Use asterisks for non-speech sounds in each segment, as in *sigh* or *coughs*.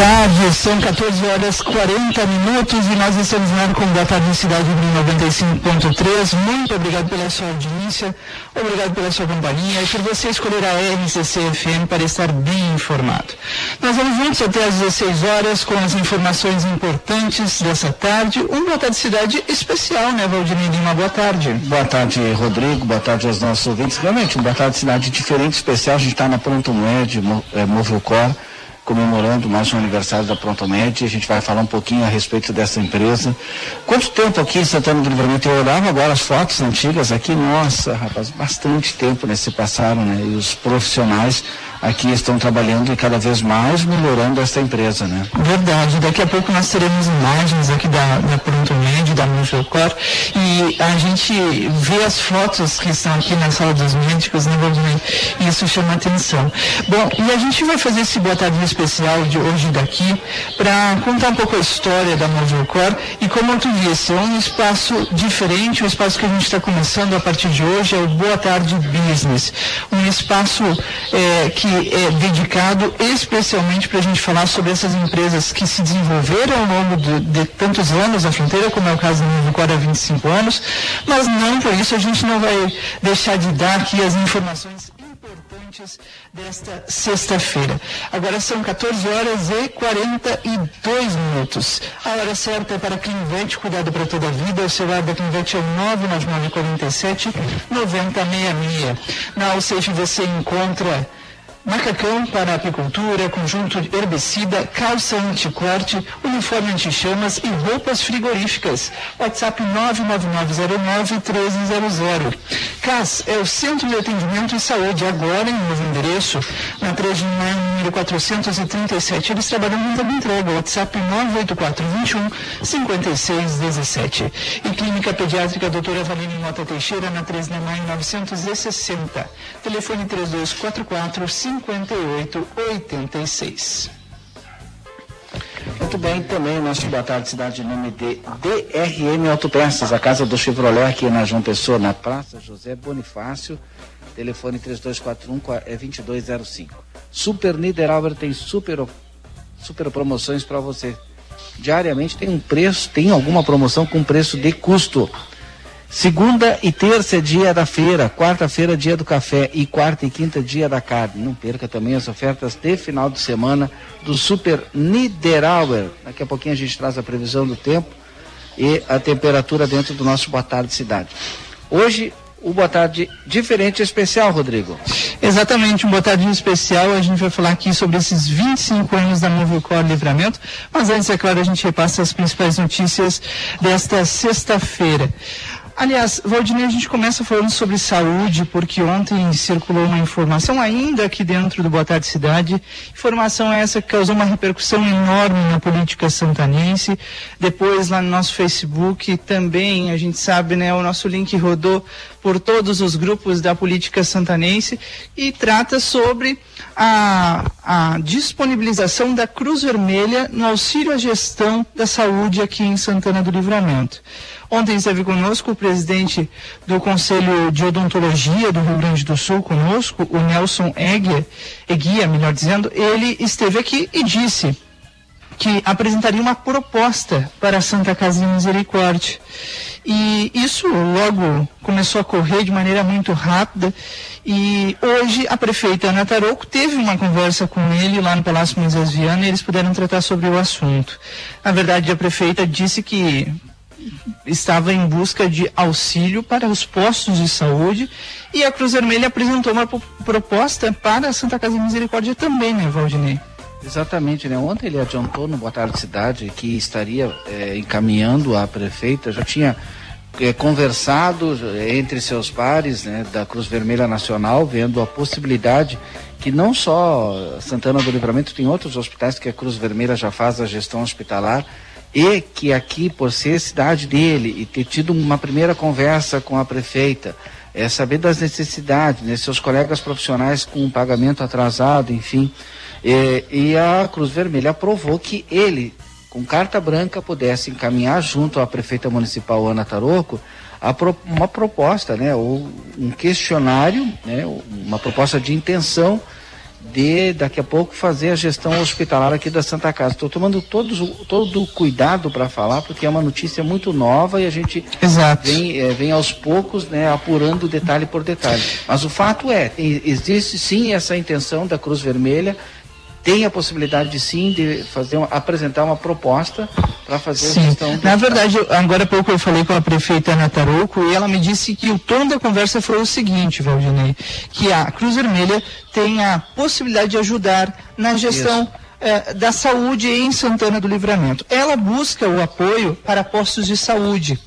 tarde, são 14 horas 40 minutos e nós estamos no ar com Boa Tarde Cidade 95.3. Muito obrigado pela sua audiência, obrigado pela sua companhia e por você escolher a RCC FM para estar bem informado. Nós vamos juntos até às 16 horas com as informações importantes dessa tarde. Um Boa Tarde Cidade especial, né, Valdinei Lima? Boa tarde. Boa tarde, Rodrigo. Boa tarde aos nossos ouvintes. Realmente, um Boa Tarde Cidade diferente, especial. A gente está na Pronto Med, é, Movilcor comemorando mais um aniversário da Prontomed. A gente vai falar um pouquinho a respeito dessa empresa. Quanto tempo aqui em Santana do Livramento? Eu olhava agora as fotos antigas aqui, nossa, rapaz, bastante tempo né, se passaram, né? E os profissionais aqui estão trabalhando e cada vez mais melhorando esta empresa, né? Verdade. Daqui a pouco nós teremos imagens aqui da, da Pronto Med, da Mujocor, e a gente vê as fotos que estão aqui na sala dos médicos, né, isso chama atenção. Bom, e a gente vai fazer esse boa tarde especial de hoje daqui para contar um pouco a história da Mujocor e como tu disse, é um espaço diferente, um espaço que a gente está começando a partir de hoje, é o Boa Tarde Business. Um espaço é, que é dedicado especialmente para a gente falar sobre essas empresas que se desenvolveram ao longo de, de tantos anos na fronteira, como é o caso do Nuvicor há 25 anos, mas não por isso a gente não vai deixar de dar aqui as informações importantes desta sexta-feira. Agora são 14 horas e 42 minutos. A hora certa é para Clinvet, cuidado para toda a vida. O celular da Clinvet é o 99947 9066. Na Alceife você encontra Macacão para apicultura, conjunto herbicida, calça anticorte, uniforme antichamas e roupas frigoríficas. WhatsApp 99909-1300. CAS é o Centro de Atendimento e Saúde, agora em novo endereço, na 3 de maio, número 437. Eles trabalham muito a entrega. WhatsApp 98421-5617. E Clínica Pediátrica Doutora Valine Mota Teixeira, na 3 de maio, 960. Telefone 3244 5886. Muito bem, também nosso Boa Tarde Cidade, nome de DRM Autopeças, a casa do Chevrolet aqui na João Pessoa, na Praça José Bonifácio, telefone 3241 é 2205. Super Niederauer tem super, super promoções para você. Diariamente tem um preço, tem alguma promoção com preço de custo. Segunda e terça é dia da feira, quarta-feira dia do café e quarta e quinta dia da carne. Não perca também as ofertas de final de semana do Super Niederauer. Daqui a pouquinho a gente traz a previsão do tempo e a temperatura dentro do nosso Boa Tarde Cidade. Hoje o Boa Tarde diferente e especial, Rodrigo. Exatamente, um Boa Tarde especial. A gente vai falar aqui sobre esses 25 anos da Movilcor Livramento. Mas antes, é claro, a gente repassa as principais notícias desta sexta-feira. Aliás, Valdinei, a gente começa falando sobre saúde, porque ontem circulou uma informação ainda aqui dentro do Boa Tarde Cidade. Informação essa que causou uma repercussão enorme na política santanense. Depois, lá no nosso Facebook, também, a gente sabe, né, o nosso link rodou por todos os grupos da política santanense e trata sobre a, a disponibilização da Cruz Vermelha no auxílio à gestão da saúde aqui em Santana do Livramento. Ontem esteve conosco o presidente do Conselho de Odontologia do Rio Grande do Sul, conosco, o Nelson Eguia, melhor dizendo, ele esteve aqui e disse que apresentaria uma proposta para a Santa Casa de Misericórdia. E isso logo começou a correr de maneira muito rápida. E hoje a prefeita Ana Tarouco teve uma conversa com ele lá no Palácio Moisés Viana e eles puderam tratar sobre o assunto. Na verdade, a prefeita disse que estava em busca de auxílio para os postos de saúde e a Cruz Vermelha apresentou uma proposta para a Santa Casa de Misericórdia também, né, Valdinei? Exatamente, né? Ontem ele adiantou no Boa Tarde Cidade que estaria é, encaminhando a prefeita, já tinha é, conversado entre seus pares né, da Cruz Vermelha Nacional, vendo a possibilidade que não só Santana do Livramento, tem outros hospitais que a Cruz Vermelha já faz a gestão hospitalar, e que aqui, por ser cidade dele e ter tido uma primeira conversa com a prefeita, é saber das necessidades, né, seus colegas profissionais com pagamento atrasado, enfim, é, e a Cruz Vermelha aprovou que ele, com carta branca, pudesse encaminhar junto à prefeita municipal Ana Taroco pro, uma proposta, né, ou um questionário, né, uma proposta de intenção de daqui a pouco fazer a gestão hospitalar aqui da Santa Casa. Estou tomando todos, todo o cuidado para falar, porque é uma notícia muito nova e a gente vem, é, vem aos poucos né, apurando detalhe por detalhe. Mas o fato é, existe sim essa intenção da Cruz Vermelha tem a possibilidade sim de fazer uma, apresentar uma proposta para fazer sim. a gestão. Na verdade, agora há pouco eu falei com a prefeita Ana Tarouco e ela me disse que o tom da conversa foi o seguinte, Valdinei, que a Cruz Vermelha tem a possibilidade de ajudar na gestão eh, da saúde em Santana do Livramento. Ela busca o apoio para postos de saúde.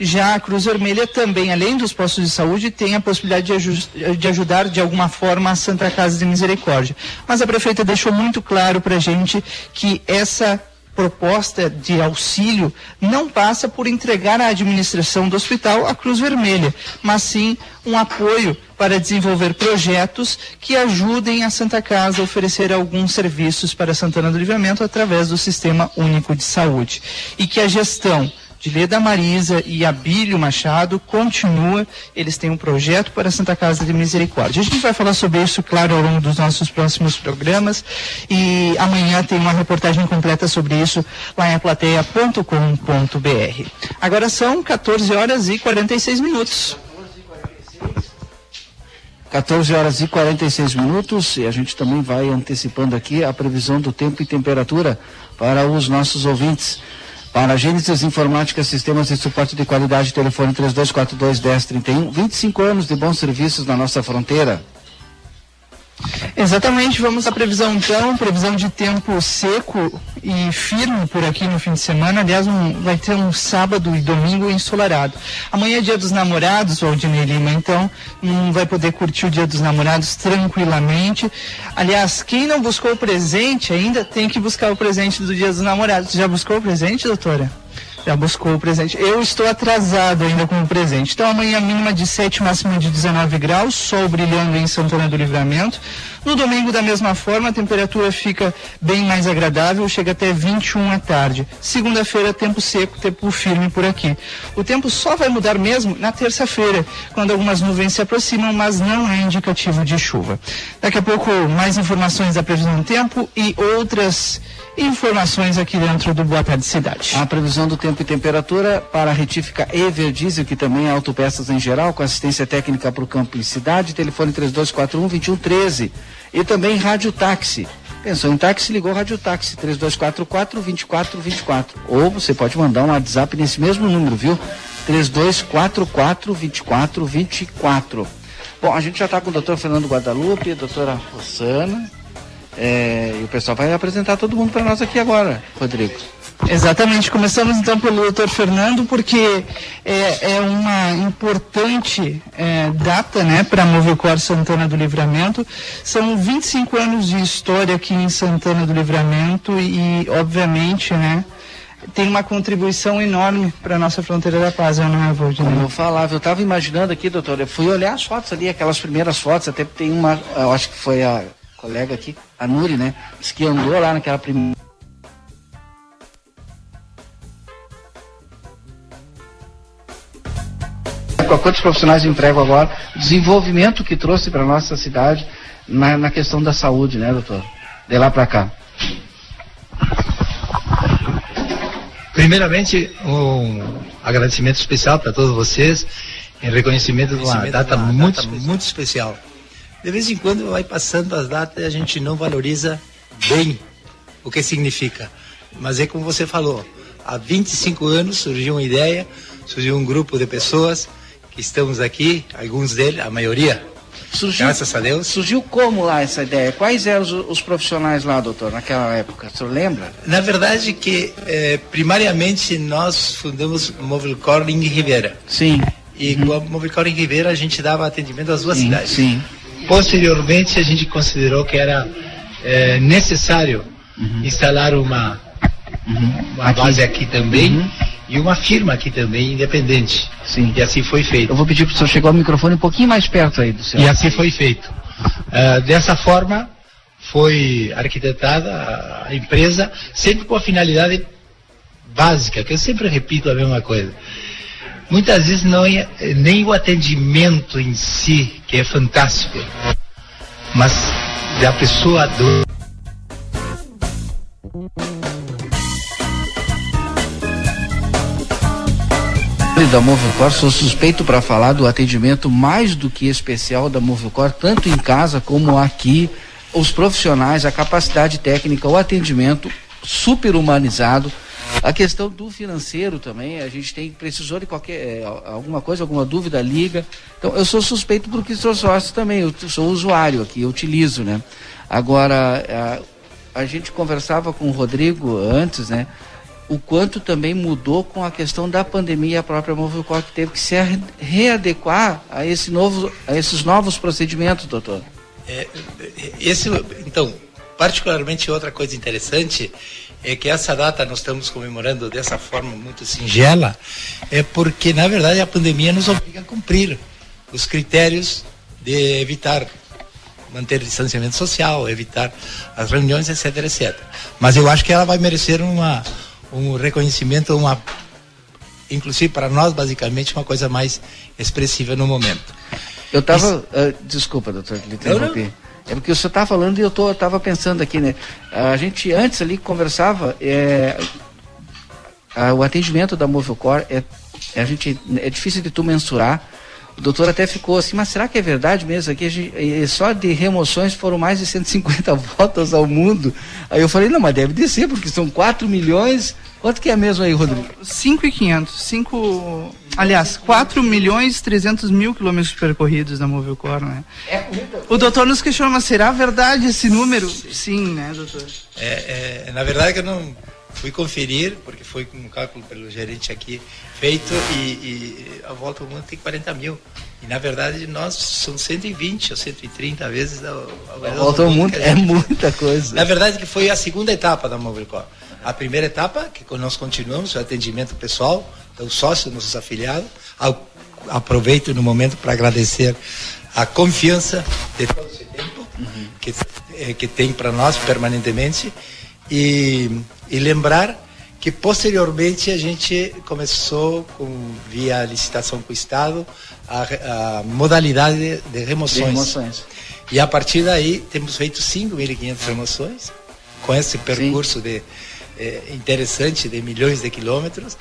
Já a Cruz Vermelha também, além dos postos de saúde, tem a possibilidade de, de ajudar de alguma forma a Santa Casa de Misericórdia. Mas a prefeita deixou muito claro para a gente que essa proposta de auxílio não passa por entregar à administração do hospital a Cruz Vermelha, mas sim um apoio para desenvolver projetos que ajudem a Santa Casa a oferecer alguns serviços para Santana do Livramento através do Sistema Único de Saúde. E que a gestão de Leda Marisa e Abílio Machado continua. Eles têm um projeto para a Santa Casa de Misericórdia. A gente vai falar sobre isso, claro, ao longo dos nossos próximos programas. E amanhã tem uma reportagem completa sobre isso lá em aplateia.com.br. Agora são 14 horas e 46 minutos. 14 horas e 46 minutos e a gente também vai antecipando aqui a previsão do tempo e temperatura para os nossos ouvintes. Para Gênesis Informática, Sistemas de Suporte de Qualidade, telefone 3242 1031. 25 anos de bons serviços na nossa fronteira. Exatamente, vamos à previsão então, previsão de tempo seco e firme por aqui no fim de semana. Aliás, um, vai ter um sábado e domingo ensolarado. Amanhã é dia dos namorados, Aldinei Lima, então não vai poder curtir o dia dos namorados tranquilamente. Aliás, quem não buscou o presente ainda tem que buscar o presente do dia dos namorados. Já buscou o presente, doutora? Já buscou o presente. Eu estou atrasado ainda com o presente. Então amanhã mínima de 7, máxima de 19 graus, sol brilhando em Santana do Livramento. No domingo, da mesma forma, a temperatura fica bem mais agradável, chega até 21 à tarde. Segunda-feira, tempo seco, tempo firme por aqui. O tempo só vai mudar mesmo na terça-feira, quando algumas nuvens se aproximam, mas não é indicativo de chuva. Daqui a pouco, mais informações da previsão do tempo e outras informações aqui dentro do Boa Tarde Cidade. A previsão do tempo e temperatura para a retífica Everdiesel, que também é autopeças em geral, com assistência técnica para o campo e cidade, telefone 3241 2113 e também rádio táxi. Pensou em táxi, ligou rádio táxi 3244 2424. Ou você pode mandar um WhatsApp nesse mesmo número, viu? 3244 2424. Bom, a gente já está com o doutor Fernando Guadalupe, a doutora Rossana, é, e o pessoal vai apresentar todo mundo para nós aqui agora, Rodrigo. Exatamente. Começamos então pelo doutor Fernando, porque é, é uma importante é, data né, para a Movicor Santana do Livramento. São 25 anos de história aqui em Santana do Livramento e, obviamente, né, tem uma contribuição enorme para a nossa fronteira da paz, eu não é, Valdinei? Como eu falava, eu estava imaginando aqui, doutor, eu fui olhar as fotos ali, aquelas primeiras fotos, até tem uma, eu acho que foi a colega aqui, a Nuri, né? Diz que andou lá naquela primeira. Quantos profissionais de emprego agora? Desenvolvimento que trouxe para nossa cidade na, na, questão da saúde, né, doutor? De lá para cá. Primeiramente, um agradecimento especial para todos vocês em reconhecimento de uma data, muito, muito especial de vez em quando vai passando as datas e a gente não valoriza bem o que significa. Mas é como você falou, há 25 anos surgiu uma ideia, surgiu um grupo de pessoas estamos aqui, alguns deles, a maioria, Surgiu, Graças a Deus. Surgiu como lá essa ideia? Quais eram os, os, profissionais lá, doutor, naquela época? O senhor lembra? Na verdade que, eh, primariamente, nós fundamos Movilcor em Ribeira. Sim. E uhum. com a Movilcor em Ribeira a gente dava atendimento às duas sim, cidades. Sim. Posteriormente, a gente considerou que era é, necessário uhum. instalar uma. Uma aqui. base aqui também uhum. e uma firma aqui também, independente. Sim. E assim foi feito. Eu vou pedir para o senhor chegar o microfone um pouquinho mais perto aí do senhor. E assim foi feito. Uh, dessa forma, foi arquitetada a empresa, sempre com a finalidade básica, que eu sempre repito a mesma coisa muitas vezes não é nem o atendimento em si, que é fantástico, mas da pessoa do da Movicor, sou suspeito para falar do atendimento mais do que especial da Movicor, tanto em casa como aqui, os profissionais, a capacidade técnica, o atendimento super humanizado, a questão do financeiro também, a gente tem, precisou de qualquer, é, alguma coisa, alguma dúvida, liga. Então, eu sou suspeito porque sou sócio também, eu sou usuário aqui, eu utilizo, né? Agora, a, a gente conversava com o Rodrigo antes, né? O quanto também mudou com a questão da pandemia, a própria Movilcor que teve que se readequar a, esse novo, a esses novos procedimentos, doutor. É, esse, então, particularmente outra coisa interessante é que essa data nós estamos comemorando dessa forma muito singela, é porque, na verdade, a pandemia nos obriga a cumprir os critérios de evitar manter distanciamento social, evitar as reuniões, etc, etc. Mas eu acho que ela vai merecer uma, um reconhecimento, uma inclusive para nós basicamente uma coisa mais expressiva no momento. Eu estava, uh, ah, desculpa, doutor, lhe. É porque o senhor está falando e eu estava pensando aqui, né? A gente antes ali conversava, é, a, o atendimento da Movilcor é, a gente, é difícil de tu mensurar. O doutor até ficou assim, mas será que é verdade mesmo? Aqui gente, só de remoções foram mais de 150 *laughs* votos ao mundo. Aí eu falei, não, mas deve descer, porque são 4 milhões. Quanto que é mesmo aí, Rodrigo? 5 e 500. 5, aliás, 4 milhões e 300 mil quilômetros percorridos na Movilcor, né? É o doutor nos questiona, mas será verdade esse número? Sim, né, doutor? É, é, na verdade que eu não fui conferir, porque foi com um cálculo pelo gerente aqui feito e, e a volta ao mundo tem 40 mil. E na verdade nós são 120 ou 130 vezes a, a volta ao mundo. É muita coisa. Na verdade que foi a segunda etapa da Mobilcom. A primeira etapa, que nós continuamos, o atendimento pessoal, então sócios, nossos afiliados. Aproveito no momento para agradecer a confiança de todo esse tempo uhum. que, eh, que tem para nós permanentemente e, e lembrar que posteriormente a gente começou com via licitação com o Estado a, a modalidade de, remoções. de, remoções. E a partir daí temos feito 5.500 remoções com esse percurso de, é, interessante de milhões de quilômetros.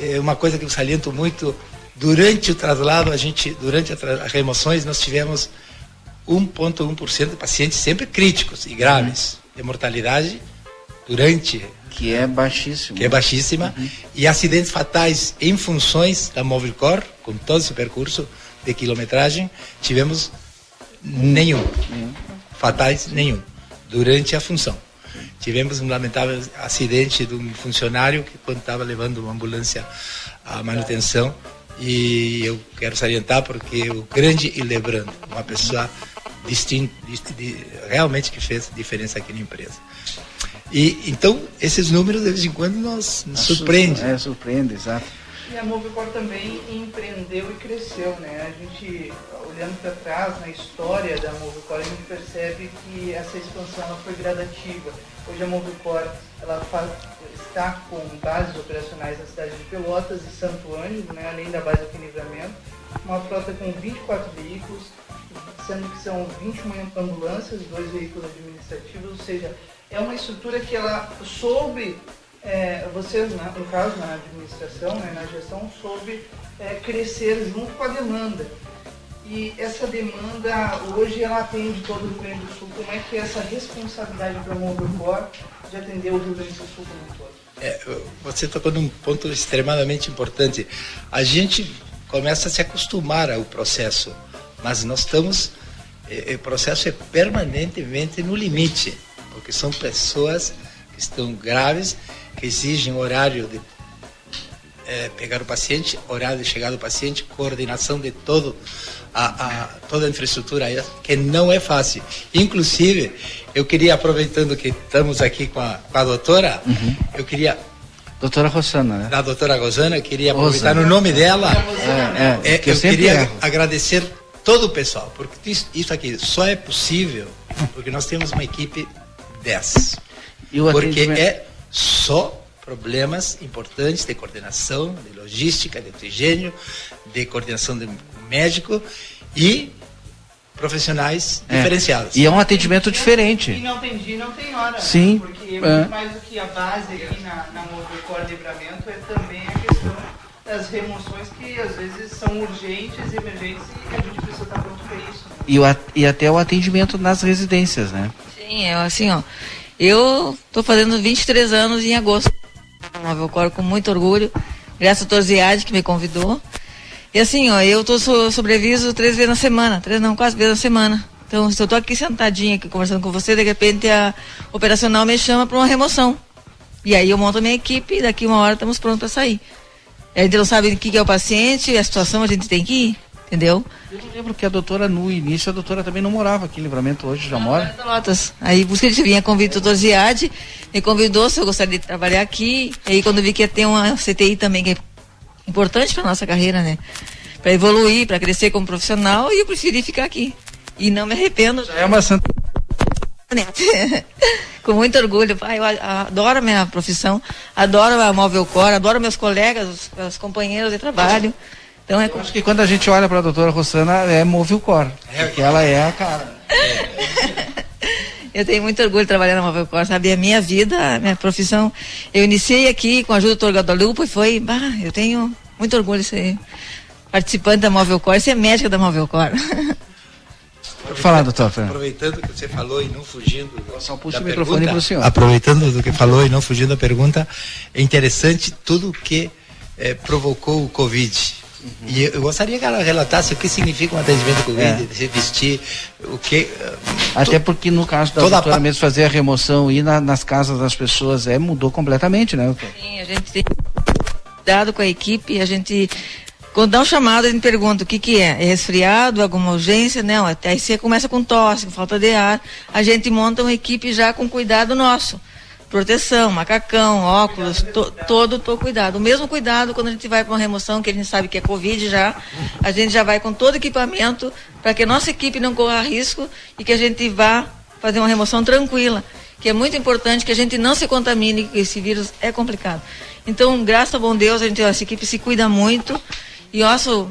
É uma coisa que eu saliento muito durante o traslado a gente durante as remoções nós tivemos 1,1% de pacientes sempre críticos e graves uhum. de mortalidade durante que é baixíssimo. Que é baixíssima. Uhum. E acidentes fatais em funções da Movilcor, com todo esse percurso de quilometragem, tivemos nenhum. Fatais, nenhum. Durante a função. Tivemos um lamentável acidente de um funcionário que, quando estava levando uma ambulância à manutenção, e eu quero salientar porque o grande e lembrando, uma pessoa distinta, realmente que fez diferença aqui na empresa. E então esses números de vez em quando nos, nos surpreendem. É, surpreende, exato. E a Movicor também empreendeu e cresceu, né? A gente, olhando para trás na história da Movicor, a gente percebe que essa expansão ela foi gradativa. Hoje a Movicor ela faz, está com bases operacionais na cidade de Pelotas e Santo Ângelo, né? além da base aqui em Livramento. Uma frota com 24 veículos, sendo que são 21 ambulâncias, dois veículos administrativos, ou seja, é uma estrutura que ela soube, é, vocês, né, no caso, na administração, né, na gestão, soube é, crescer junto com a demanda. E essa demanda, hoje, ela atende todo o Rio Grande do Sul. Como é que é essa responsabilidade para o de atender o Rio Grande do Sul como um todo? É, você tocou num ponto extremamente importante. A gente começa a se acostumar ao processo, mas nós estamos, o processo é permanentemente no limite porque são pessoas que estão graves, que exigem horário de é, pegar o paciente, horário de chegada do paciente, coordenação de todo a, a, toda a infraestrutura que não é fácil. Inclusive, eu queria, aproveitando que estamos aqui com a, com a doutora, uhum. eu queria Doutora Rosana, né? A doutora Rosana, queria aproveitar Rosana. o nome dela. É, é, é, eu, eu queria agradecer todo o pessoal, porque isso, isso aqui só é possível porque nós temos uma equipe 10. Porque é só problemas importantes de coordenação, de logística, de oxigênio, de coordenação de médico e profissionais é. diferenciados. E é um atendimento diferente. E não tem dia, não tem hora. Sim. Né? Porque é muito mais do que a base aqui na, na Movicor Livramento, é também a questão das remoções que às vezes são urgentes, emergentes e a gente precisa estar pronto para isso. Né? E, o, e até o atendimento nas residências, né? Sim, é assim, ó. Eu estou fazendo 23 anos em agosto. Móvel Cor com muito orgulho. Graças ao Torziade que me convidou. E assim, ó, eu tô so, sobreviso três vezes na semana, três não, quase vezes na semana. Então, se eu tô aqui sentadinha aqui conversando com você, de repente a operacional me chama para uma remoção. E aí eu monto a minha equipe e daqui uma hora estamos prontos para sair. A gente não sabe o que é o paciente, a situação a gente tem que ir, entendeu? Eu lembro que a doutora, no início, a doutora também não morava aqui em Livramento, hoje já mora. Lotas. Aí, busca de vinha convite do doutor Ziad, me convidou se eu gostaria de trabalhar aqui. Aí, quando vi que ia ter uma CTI também, que é importante para nossa carreira, né? Para evoluir, para crescer como profissional, e eu preferi ficar aqui. E não me arrependo. Já é uma santa. *laughs* Com muito orgulho. Pai, eu adoro a minha profissão, adoro a Móvel Cor, adoro meus colegas, os, os companheiros de trabalho. Então é eu acho que quando a gente olha para a doutora Rossana, é Móvel Cor, é, porque ela é a cara. *laughs* Eu tenho muito orgulho de trabalhar na Móvel Cor, sabe? A minha vida, a minha profissão. Eu iniciei aqui com a ajuda do Dr. Guadalupe e foi, bah, eu tenho muito orgulho de ser participante da Móvel Cor, ser médica da Móvel Cor. falar, doutor. Aproveitando o que você falou e não fugindo. Só puxa o microfone para o senhor. Aproveitando do que falou e não fugindo da pergunta, é interessante tudo que é, provocou o Covid. Uhum. E eu gostaria que ela relatasse o que significa um atendimento Covid, é. se vestir, o que. Até porque no caso da doutora a... mesmo fazer a remoção e ir na, nas casas das pessoas é, mudou completamente, né? Sim, a gente tem cuidado com a equipe, a gente. Quando dá um chamado, a gente pergunta o que, que é. É resfriado, alguma urgência? Não, até aí você começa com tosse, com falta de ar. A gente monta uma equipe já com cuidado nosso proteção, macacão, óculos, to, todo o cuidado. O mesmo cuidado quando a gente vai para uma remoção, que a gente sabe que é Covid já, a gente já vai com todo equipamento para que a nossa equipe não corra risco e que a gente vá fazer uma remoção tranquila. Que é muito importante que a gente não se contamine, que esse vírus é complicado. Então, graças a bom Deus, a gente, essa equipe se cuida muito. E nosso,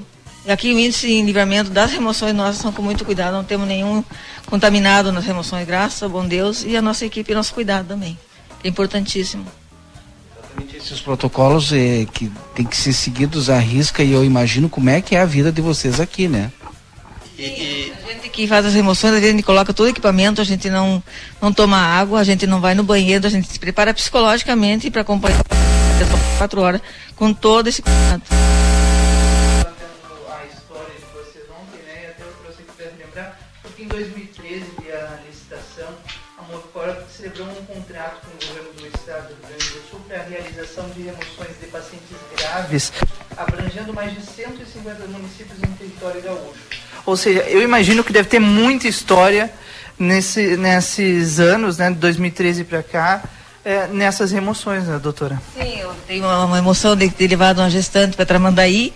aqui o índice de livramento das remoções nossas são com muito cuidado, não temos nenhum contaminado nas remoções, graças a bom Deus, e a nossa equipe, nosso cuidado também importantíssimo. Exatamente esses protocolos é, que tem que ser seguidos à risca e eu imagino como é que é a vida de vocês aqui, né? E, e... A gente que faz as remoções, a gente coloca todo o equipamento, a gente não, não toma água, a gente não vai no banheiro, a gente se prepara psicologicamente para acompanhar quatro horas com todo esse cuidado. Realização de remoções de pacientes graves, abrangendo mais de 150 municípios no território gaúcho. Ou seja, eu imagino que deve ter muita história nesse, nesses anos, né, de 2013 para cá, é, nessas remoções, né, doutora? Sim, eu tenho uma, uma emoção de ter levado uma gestante para Tramandaí,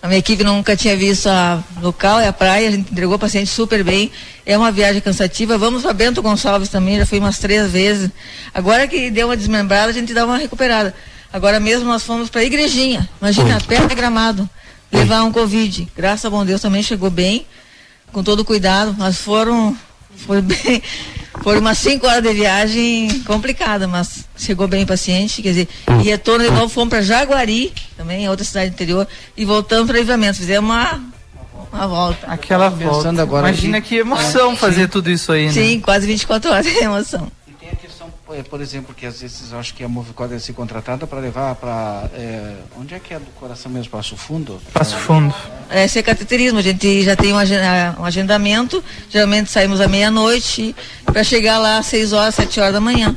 a minha equipe nunca tinha visto a local, é a praia, a gente entregou o paciente super bem. É uma viagem cansativa. Vamos para Bento Gonçalves também, já fui umas três vezes. Agora que deu uma desmembrada, a gente dá uma recuperada. Agora mesmo nós fomos para a Igrejinha, imagina, perto de gramado, levar um Covid. Graças a bom Deus também chegou bem, com todo cuidado, mas foram, foi *laughs* bem, foram umas 5 horas de viagem complicada, mas chegou bem o paciente, quer dizer, e retorno de novo, fomos para Jaguari, também, outra cidade interior, e voltamos para Livramento, fizemos uma, uma volta. Aquela volta. Agora Imagina que emoção fazer tudo isso aí, né? Sim, quase 24 horas de emoção por exemplo, que às vezes eu acho que a Movicor deve ser contratada para levar para. É, onde é que é do coração mesmo? Passo Fundo? Passo Fundo. É, esse é cateterismo. A gente já tem um, um agendamento. Geralmente saímos à meia-noite para chegar lá às 6 horas, 7 horas da manhã.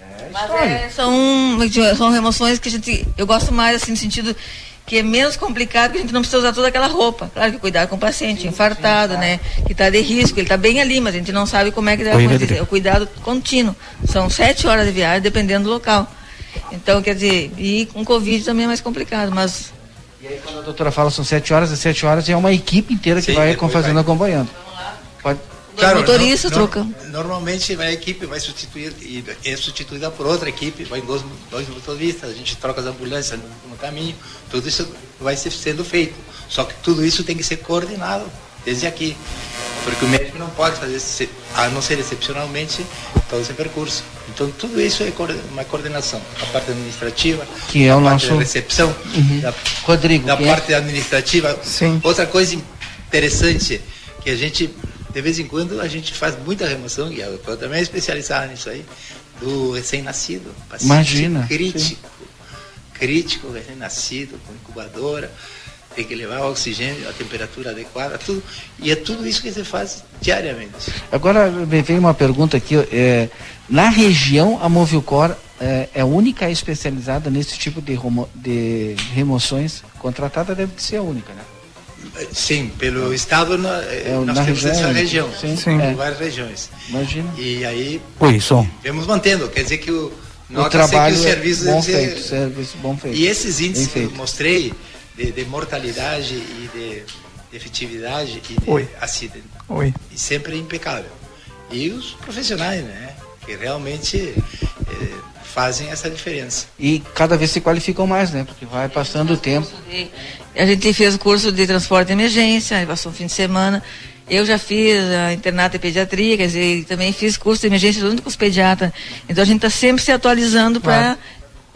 É, Mas é, são, são remoções que a gente. Eu gosto mais, assim, no sentido que é menos complicado, que a gente não precisa usar toda aquela roupa. Claro que cuidar com o paciente sim, infartado, sim, né? Que está de risco, ele está bem ali, mas a gente não sabe como é que vai acontecer. O cuidado contínuo. São sete horas de viagem, dependendo do local. Então, quer dizer, e com Covid também é mais complicado, mas. E aí quando a doutora fala são sete horas, é sete horas é uma equipe inteira que sim, vai fazendo vai. acompanhando. Pode claro, motorista no, troca. Normalmente a equipe vai substituir e é substituída por outra equipe, vai dois, dois motoristas, a gente troca as ambulâncias no, no, caminho, tudo isso vai ser sendo feito. Só que tudo isso tem que ser coordenado desde aqui. Porque o médico não pode fazer, a não ser excepcionalmente, todo esse percurso. Então, tudo isso é uma coordenação. A parte administrativa, que é o a nosso... parte da recepção, uhum. da, Rodrigo, da parte é? administrativa. Sim. Outra coisa interessante, que a gente, de vez em quando, a gente faz muita remoção, e eu também é especializado nisso aí, do recém-nascido. Imagina. Crítico. Sim. Crítico, recém-nascido, com incubadora tem que levar o oxigênio, a temperatura adequada, tudo. E é tudo isso que você faz diariamente. Agora, me veio uma pergunta aqui. É, na região, a Movilcor é, é a única especializada nesse tipo de, de remoções contratada, deve ser a única, né? Sim, pelo estado na, é, nós na temos região, essa região, sim, sim. É. várias regiões. Imagina. E aí Isso. vemos mantendo, quer dizer que o, o trabalho que o serviço é bom feito, serviço bom feito. E esses índices que eu mostrei, de, de mortalidade e de, de efetividade e de Oi. acidente. Oi. E sempre impecável. E os profissionais, né? Que realmente eh, fazem essa diferença. E cada vez se qualificam mais, né? Porque vai passando o tempo. A gente fez o curso de transporte de emergência, passou um fim de semana. Eu já fiz a internato e pediatria, quer dizer, também fiz curso de emergência junto com os pediatras. Então a gente está sempre se atualizando para claro.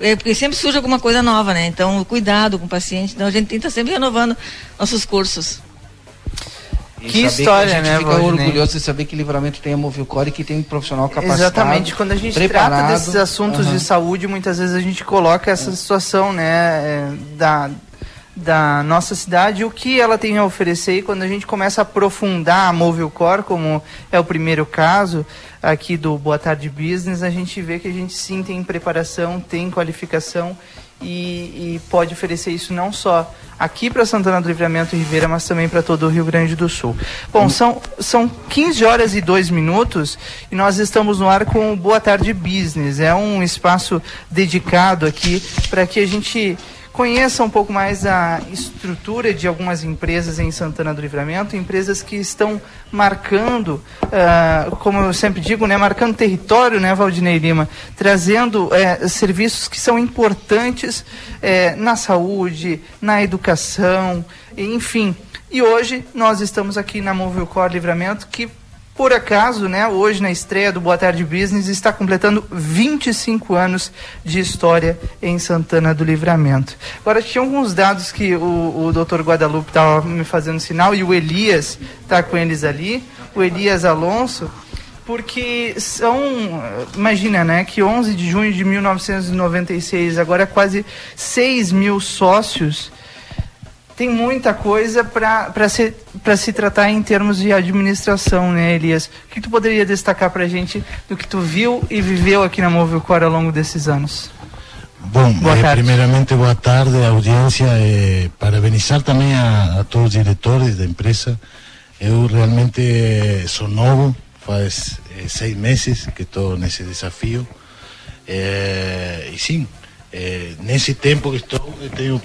É, porque sempre surge alguma coisa nova, né? Então, cuidado com o paciente. Então, a gente tenta sempre renovando nossos cursos. E que história, que a gente né, fica orgulhoso de saber que livramento tem a Movilcore e que tem um profissional capacitado. Exatamente. Quando a gente preparado, trata desses assuntos de saúde, muitas vezes a gente coloca essa situação, né, é, da, da nossa cidade, o que ela tem a oferecer e quando a gente começa a aprofundar a Movilcore, como é o primeiro caso aqui do Boa Tarde Business, a gente vê que a gente sim tem preparação, tem qualificação e, e pode oferecer isso não só aqui para Santana do Livramento e Ribeira, mas também para todo o Rio Grande do Sul. Bom, são, são 15 horas e 2 minutos e nós estamos no ar com o Boa Tarde Business. É um espaço dedicado aqui para que a gente conheça um pouco mais a estrutura de algumas empresas em Santana do Livramento, empresas que estão marcando, uh, como eu sempre digo, né, marcando território, né, Valdinei Lima, trazendo uh, serviços que são importantes uh, na saúde, na educação, enfim. E hoje nós estamos aqui na Movilcor Livramento, que por acaso, né, hoje na estreia do Boa Tarde Business, está completando 25 anos de história em Santana do Livramento. Agora, tinha alguns dados que o, o Dr. Guadalupe estava me fazendo sinal e o Elias está com eles ali, o Elias Alonso, porque são, imagina, né, que 11 de junho de 1996, agora quase 6 mil sócios tem muita coisa para se, se tratar em termos de administração, né, Elias? O que tu poderia destacar para a gente do que tu viu e viveu aqui na Movilcor ao longo desses anos? Bom, boa eh, primeiramente boa tarde à audiência, eh, parabenizar também a, a, todos os diretores da empresa. Eu realmente eh, sou novo, faz eh, seis meses que estou nesse desafio. e sim, nesse tempo que estou, eu tenho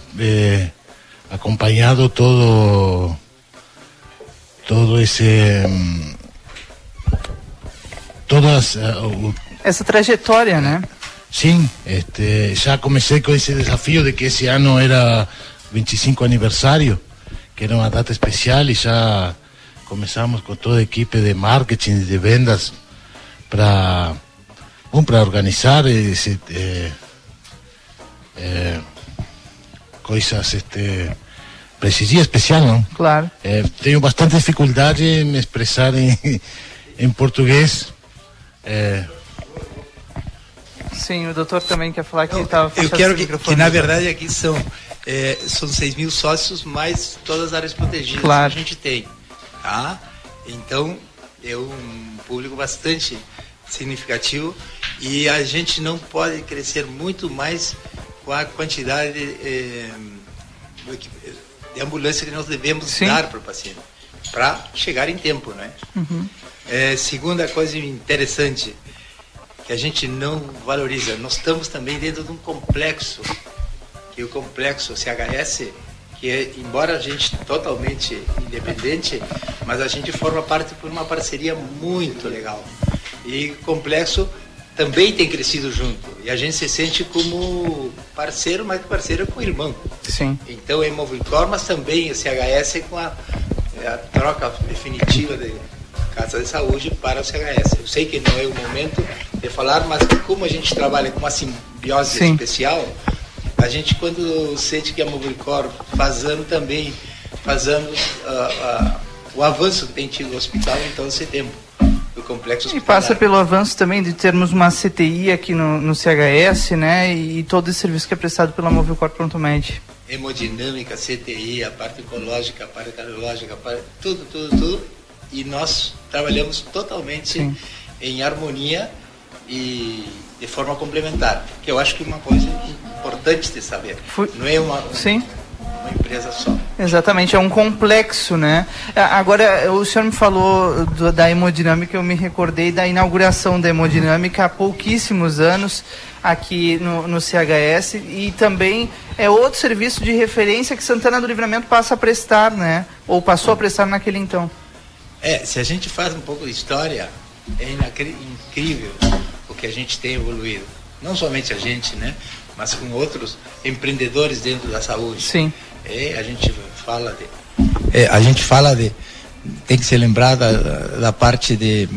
acompañado todo todo ese mm, todas uh, essa trajetória, né? Sim, este, já comecei com esse desafio de que esse ano era 25 aniversário, que era uma data especial e já começamos com toda a equipe de marketing e de vendas para bom, para organizar esse, eh, eh, coisas este precisia especial, não? Claro. É, tenho bastante dificuldade em me expressar em, *laughs* em português. É... Sim, o doutor também quer falar que estava Eu quero que, que, na verdade aqui são é, são 6 mil sócios mais todas as áreas protegidas claro. que a gente tem, tá? Então é um público bastante significativo e a gente não pode crescer muito mais com a quantidade é, de ambulância que nós devemos Sim. dar para o paciente, para chegar em tempo, né? Uhum. É, segunda coisa interessante que a gente não valoriza, nós estamos também dentro de um complexo, que o complexo CHS, que é, embora a gente totalmente independente, mas a gente forma parte por uma parceria muito legal. E complexo também tem crescido junto. E a gente se sente como parceiro, mas parceiro com o irmão. Sim. Então é Movilcor, mas também o CHS com a, é a troca definitiva de Casa de Saúde para o CHS. Eu sei que não é o momento de falar, mas como a gente trabalha com uma simbiose Sim. especial, a gente quando sente que a Mobilicor fazendo também, fazendo uh, uh, o avanço que tem tido no hospital, então esse tempo do complexo hospitalar. E passa pelo avanço também de termos uma CTI aqui no, no CHS, né, e todo esse serviço que é prestado pela Mobilcor Pronto Med. Hemodinâmica, CTI, a parte ecológica, a parte cardiológica, a parte, tudo, tudo, tudo. E nós trabalhamos totalmente Sim. em harmonia e de forma complementar, que eu acho que é uma coisa importante de saber. Não é uma, Sim uma empresa só. Exatamente, é um complexo, né? Agora, o senhor me falou do, da hemodinâmica, eu me recordei da inauguração da hemodinâmica há pouquíssimos anos aqui no, no CHS e também é outro serviço de referência que Santana do Livramento passa a prestar, né? Ou passou a prestar naquele então. É, se a gente faz um pouco de história, é incrível o que a gente tem evoluído. Não somente a gente, né? Mas com outros empreendedores dentro da saúde. Sim. É, a gente fala de. É, a gente fala de. Tem que se lembrar da, da parte de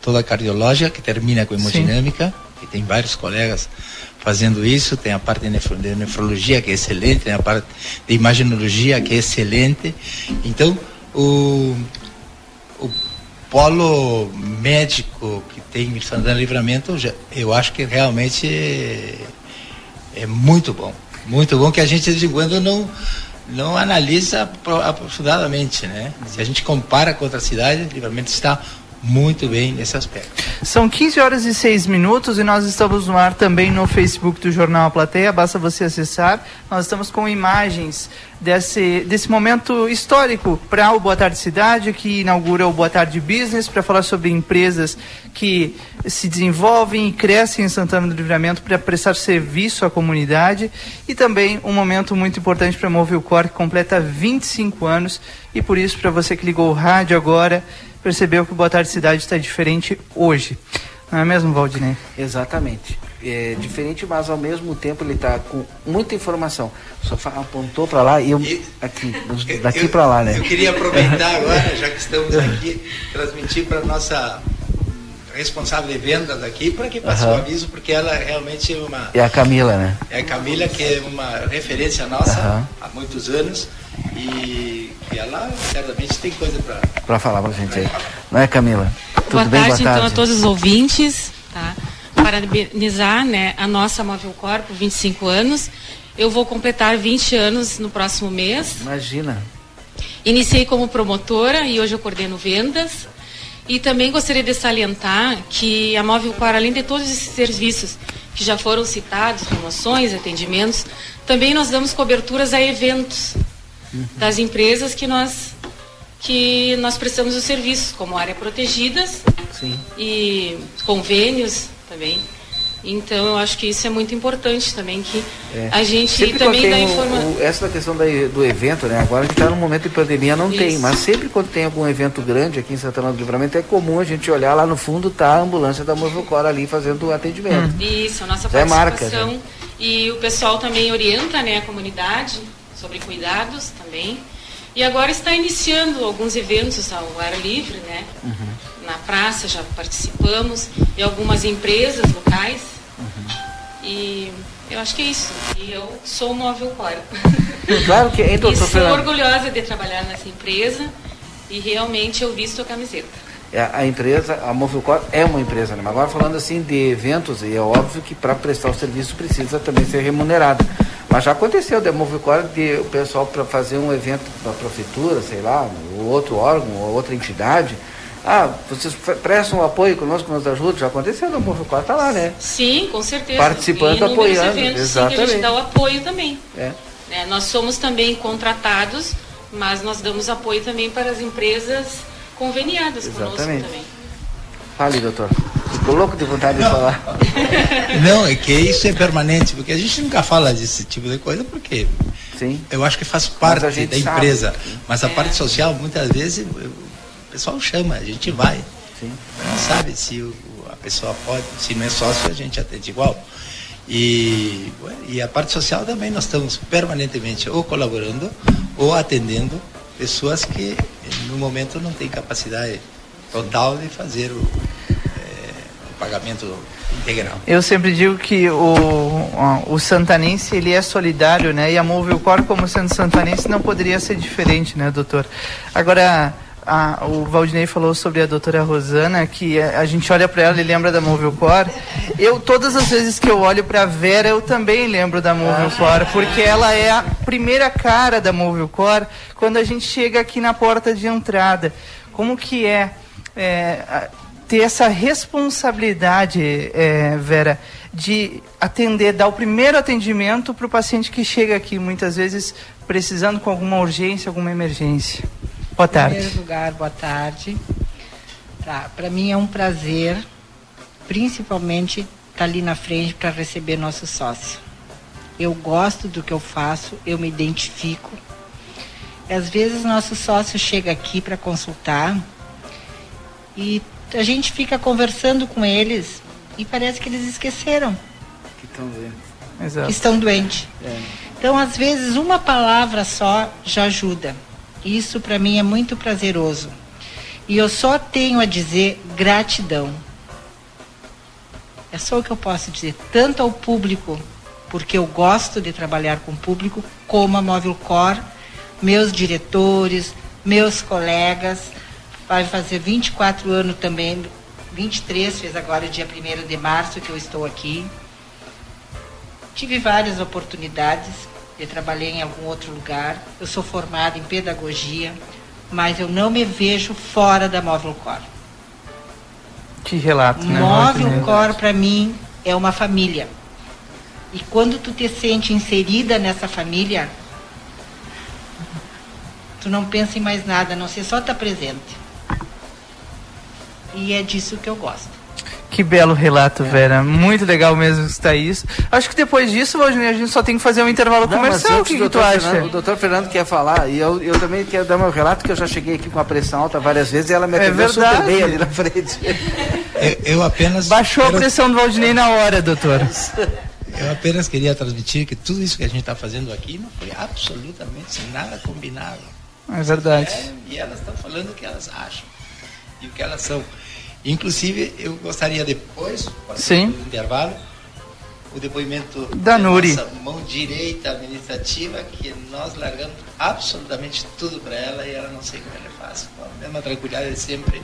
toda a cardiológica, que termina com hemodinâmica, Sim. e tem vários colegas fazendo isso, tem a parte de, nefro, de nefrologia, que é excelente, tem a parte de imaginologia, que é excelente. Então, o, o polo médico que tem em Santana Livramento, eu acho que realmente é, muito bom. Muito bom que a gente, de vez quando, não, não analisa aprofundadamente, né? Se a gente compara com outra cidade, Livramento está muito bem nesse aspecto. São 15 horas e 6 minutos e nós estamos no ar também no Facebook do Jornal A Plateia, basta você acessar. Nós estamos com imagens desse, desse momento histórico para o Boa Tarde Cidade, que inaugura o Boa Tarde Business, para falar sobre empresas que se desenvolvem e crescem em Santana do Livramento para prestar serviço à comunidade e também um momento muito importante para a Movilcor, que completa 25 anos e por isso, para você que ligou o rádio agora, percebeu que o Boa Tarde Cidade está diferente hoje. Não é mesmo, Valdinei? Exatamente. É diferente, mas ao mesmo tempo ele está com muita informação. Só apontou para lá e eu aqui, *laughs* daqui para lá, né? Eu queria aproveitar *laughs* agora, já que estamos aqui, transmitir para nossa responsável de vendas aqui para que passe uhum. o aviso, porque ela realmente é uma. É a Camila, né? É a Camila, que é uma referência nossa uhum. há muitos anos. E, ela certamente tem coisa para. Para falar para a gente aí. Não é, Camila? Tudo boa bem? Tarde, boa tarde, então, a todos os ouvintes. Tá? Parabenizar né, a nossa Móvel Corpo, 25 anos. Eu vou completar 20 anos no próximo mês. Imagina. Iniciei como promotora e hoje eu coordeno vendas. E também gostaria de salientar que a Móvel Core, além de todos esses serviços que já foram citados, promoções, atendimentos, também nós damos coberturas a eventos uhum. das empresas que nós que nós prestamos os serviços, como área protegidas Sim. e convênios também. Então eu acho que isso é muito importante também que é. a gente sempre também dá informação. Essa questão da, do evento, né? Agora a gente está num momento de pandemia, não isso. tem, mas sempre quando tem algum evento grande aqui em Santana do Livramento é comum a gente olhar lá no fundo tá a ambulância da Movocor ali fazendo o atendimento. Hum. Isso, a nossa participação é marca, né? e o pessoal também orienta, né, a comunidade sobre cuidados também. E agora está iniciando alguns eventos ao ar livre, né? Uhum. Na praça já participamos e algumas empresas locais e eu acho que é isso. E eu sou móvel core. Claro que *laughs* é, doutor E sou orgulhosa de trabalhar nessa empresa e realmente eu visto a camiseta. É, a empresa, a Movilcor é uma empresa, né? Mas agora falando assim de eventos, e é óbvio que para prestar o serviço precisa também ser remunerado. Mas já aconteceu da Movilcor de o pessoal para fazer um evento para a prefeitura, sei lá, ou outro órgão, ou outra entidade, ah, vocês prestam apoio conosco, nos ajudam, já aconteceu, Povo 4 está lá, né? Sim, com certeza. Participando, apoiando. Eventos, exatamente. Sim, a gente dá o apoio também. É. É, nós somos também contratados, mas nós damos apoio também para as empresas conveniadas exatamente. conosco também. Fale, doutor. Ficou louco de vontade não. de falar. *laughs* Não, é que isso é permanente, porque a gente nunca fala desse tipo de coisa, porque Sim. eu acho que faz parte da empresa. Mas a é. parte social, muitas vezes, pessoal chama, a gente vai. Sim. Não sabe se o, a pessoa pode, se não é sócio, a gente atende igual. E, e a parte social também nós estamos permanentemente ou colaborando ou atendendo pessoas que no momento não têm capacidade total de fazer o, é, o pagamento integral. Eu sempre digo que o, o santanense ele é solidário, né? E a Movilcor, como sendo santanense, não poderia ser diferente, né, doutor? Agora, a, o Valdinei falou sobre a doutora Rosana, que a, a gente olha para ela e lembra da Movilcor. Eu, todas as vezes que eu olho para a Vera, eu também lembro da Movilcor, porque ela é a primeira cara da Movilcor quando a gente chega aqui na porta de entrada. Como que é, é ter essa responsabilidade, é, Vera, de atender, dar o primeiro atendimento para o paciente que chega aqui, muitas vezes precisando com alguma urgência, alguma emergência. Boa tarde. Em primeiro lugar, boa tarde. Tá, para mim é um prazer, principalmente, estar tá ali na frente para receber nosso sócio. Eu gosto do que eu faço, eu me identifico. Às vezes nosso sócio chega aqui para consultar e a gente fica conversando com eles e parece que eles esqueceram. Que estão doentes. Exato. Que estão doentes. É. Então, às vezes, uma palavra só já ajuda. Isso para mim é muito prazeroso. E eu só tenho a dizer gratidão. É só o que eu posso dizer, tanto ao público, porque eu gosto de trabalhar com o público, como a Móvel Core, meus diretores, meus colegas, vai fazer 24 anos também, 23, fez agora dia 1 de março que eu estou aqui. Tive várias oportunidades, eu trabalhei em algum outro lugar, eu sou formada em pedagogia, mas eu não me vejo fora da Móvel Core. Que relato, né? Móvel Core para mim é uma família. E quando tu te sente inserida nessa família, tu não pensa em mais nada, a não ser só estar tá presente. E é disso que eu gosto. Que belo relato, é. Vera. Muito legal mesmo estar isso. Acho que depois disso, Valdinei, a gente só tem que fazer um intervalo Não, comercial. O que, que tu acha? Fernando, o doutor Fernando quer falar, e eu, eu também quero dar meu relato, que eu já cheguei aqui com a pressão alta várias vezes e ela me é atendeu é super bem ali na frente. Eu, eu apenas. Baixou quero... a pressão do Valdinei na hora, doutor. Eu apenas queria transmitir que tudo isso que a gente está fazendo aqui não foi absolutamente nada combinado. É verdade. É, e elas estão falando o que elas acham e o que elas são. Inclusive, eu gostaria depois, Sim. do intervalo, o depoimento da, da Nuri. nossa mão direita administrativa, que nós largamos absolutamente tudo para ela e ela não sei como ela faz. Com a mesma tranquilidade sempre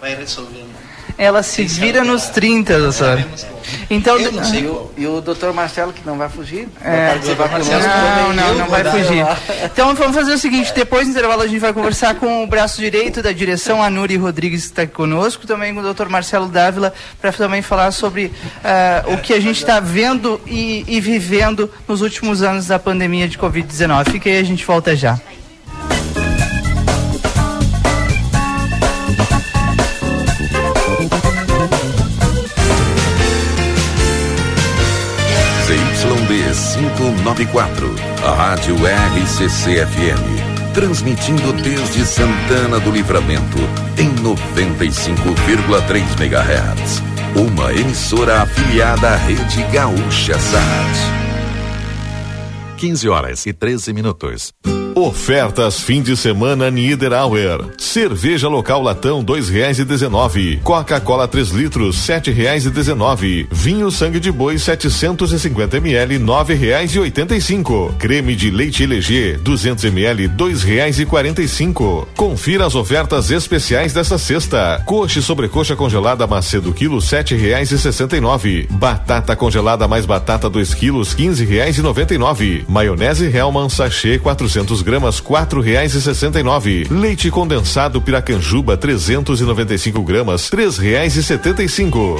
vai resolvendo. Ela se vira nos 30, doutor. É, então, eu não sei. E o, e o doutor Marcelo, que não vai fugir? É, não, não, não vai fugir. Então vamos fazer o seguinte: depois do intervalo a gente vai conversar com o braço direito da direção, a Nuri Rodrigues, que está aqui conosco, também com o doutor Marcelo Dávila, para também falar sobre uh, o que a gente está vendo e, e vivendo nos últimos anos da pandemia de Covid-19. Fica aí, a gente volta já. 594, a Rádio RCC-FM. Transmitindo desde Santana do Livramento em 95,3 MHz. Uma emissora afiliada à Rede Gaúcha Sat. 15 horas e 13 minutos. Ofertas fim de semana Niederauer. Cerveja local latão dois reais e dezenove. Coca-Cola 3 litros sete reais e dezenove. Vinho sangue de boi 750 ml nove reais e oitenta e cinco. Creme de leite LG 200 ml dois reais e quarenta e cinco. Confira as ofertas especiais desta sexta. Coxa e sobrecoxa congelada Macedo quilo sete reais e sessenta e nove. Batata congelada mais batata 2 quilos quinze reais e noventa e nove. Maionese Hellman sachê 400 gramas quatro reais e sessenta e nove. Leite condensado Piracanjuba 395 gramas três reais e setenta e cinco.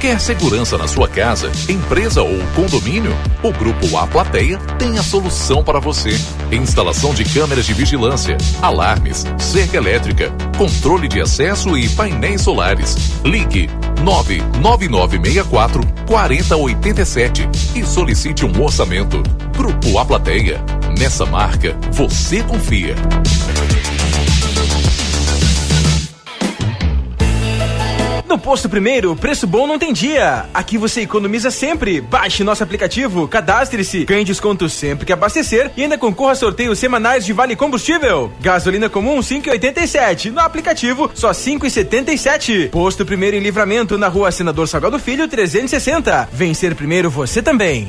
Quer segurança na sua casa, empresa ou condomínio? O Grupo A Plateia tem a solução para você. Instalação de câmeras de vigilância, alarmes, cerca elétrica, controle de acesso e painéis solares. Ligue 99964 4087 e solicite um orçamento. Grupo A Plateia. Nessa marca, você confia. Posto Primeiro, preço bom não tem dia. Aqui você economiza sempre. Baixe nosso aplicativo, cadastre-se, ganhe desconto sempre que abastecer e ainda concorra a sorteios semanais de Vale Combustível. Gasolina comum 5,87. No aplicativo, só 5,77. Posto Primeiro em Livramento, na rua Senador Salgado Filho, 360. Vencer primeiro você também.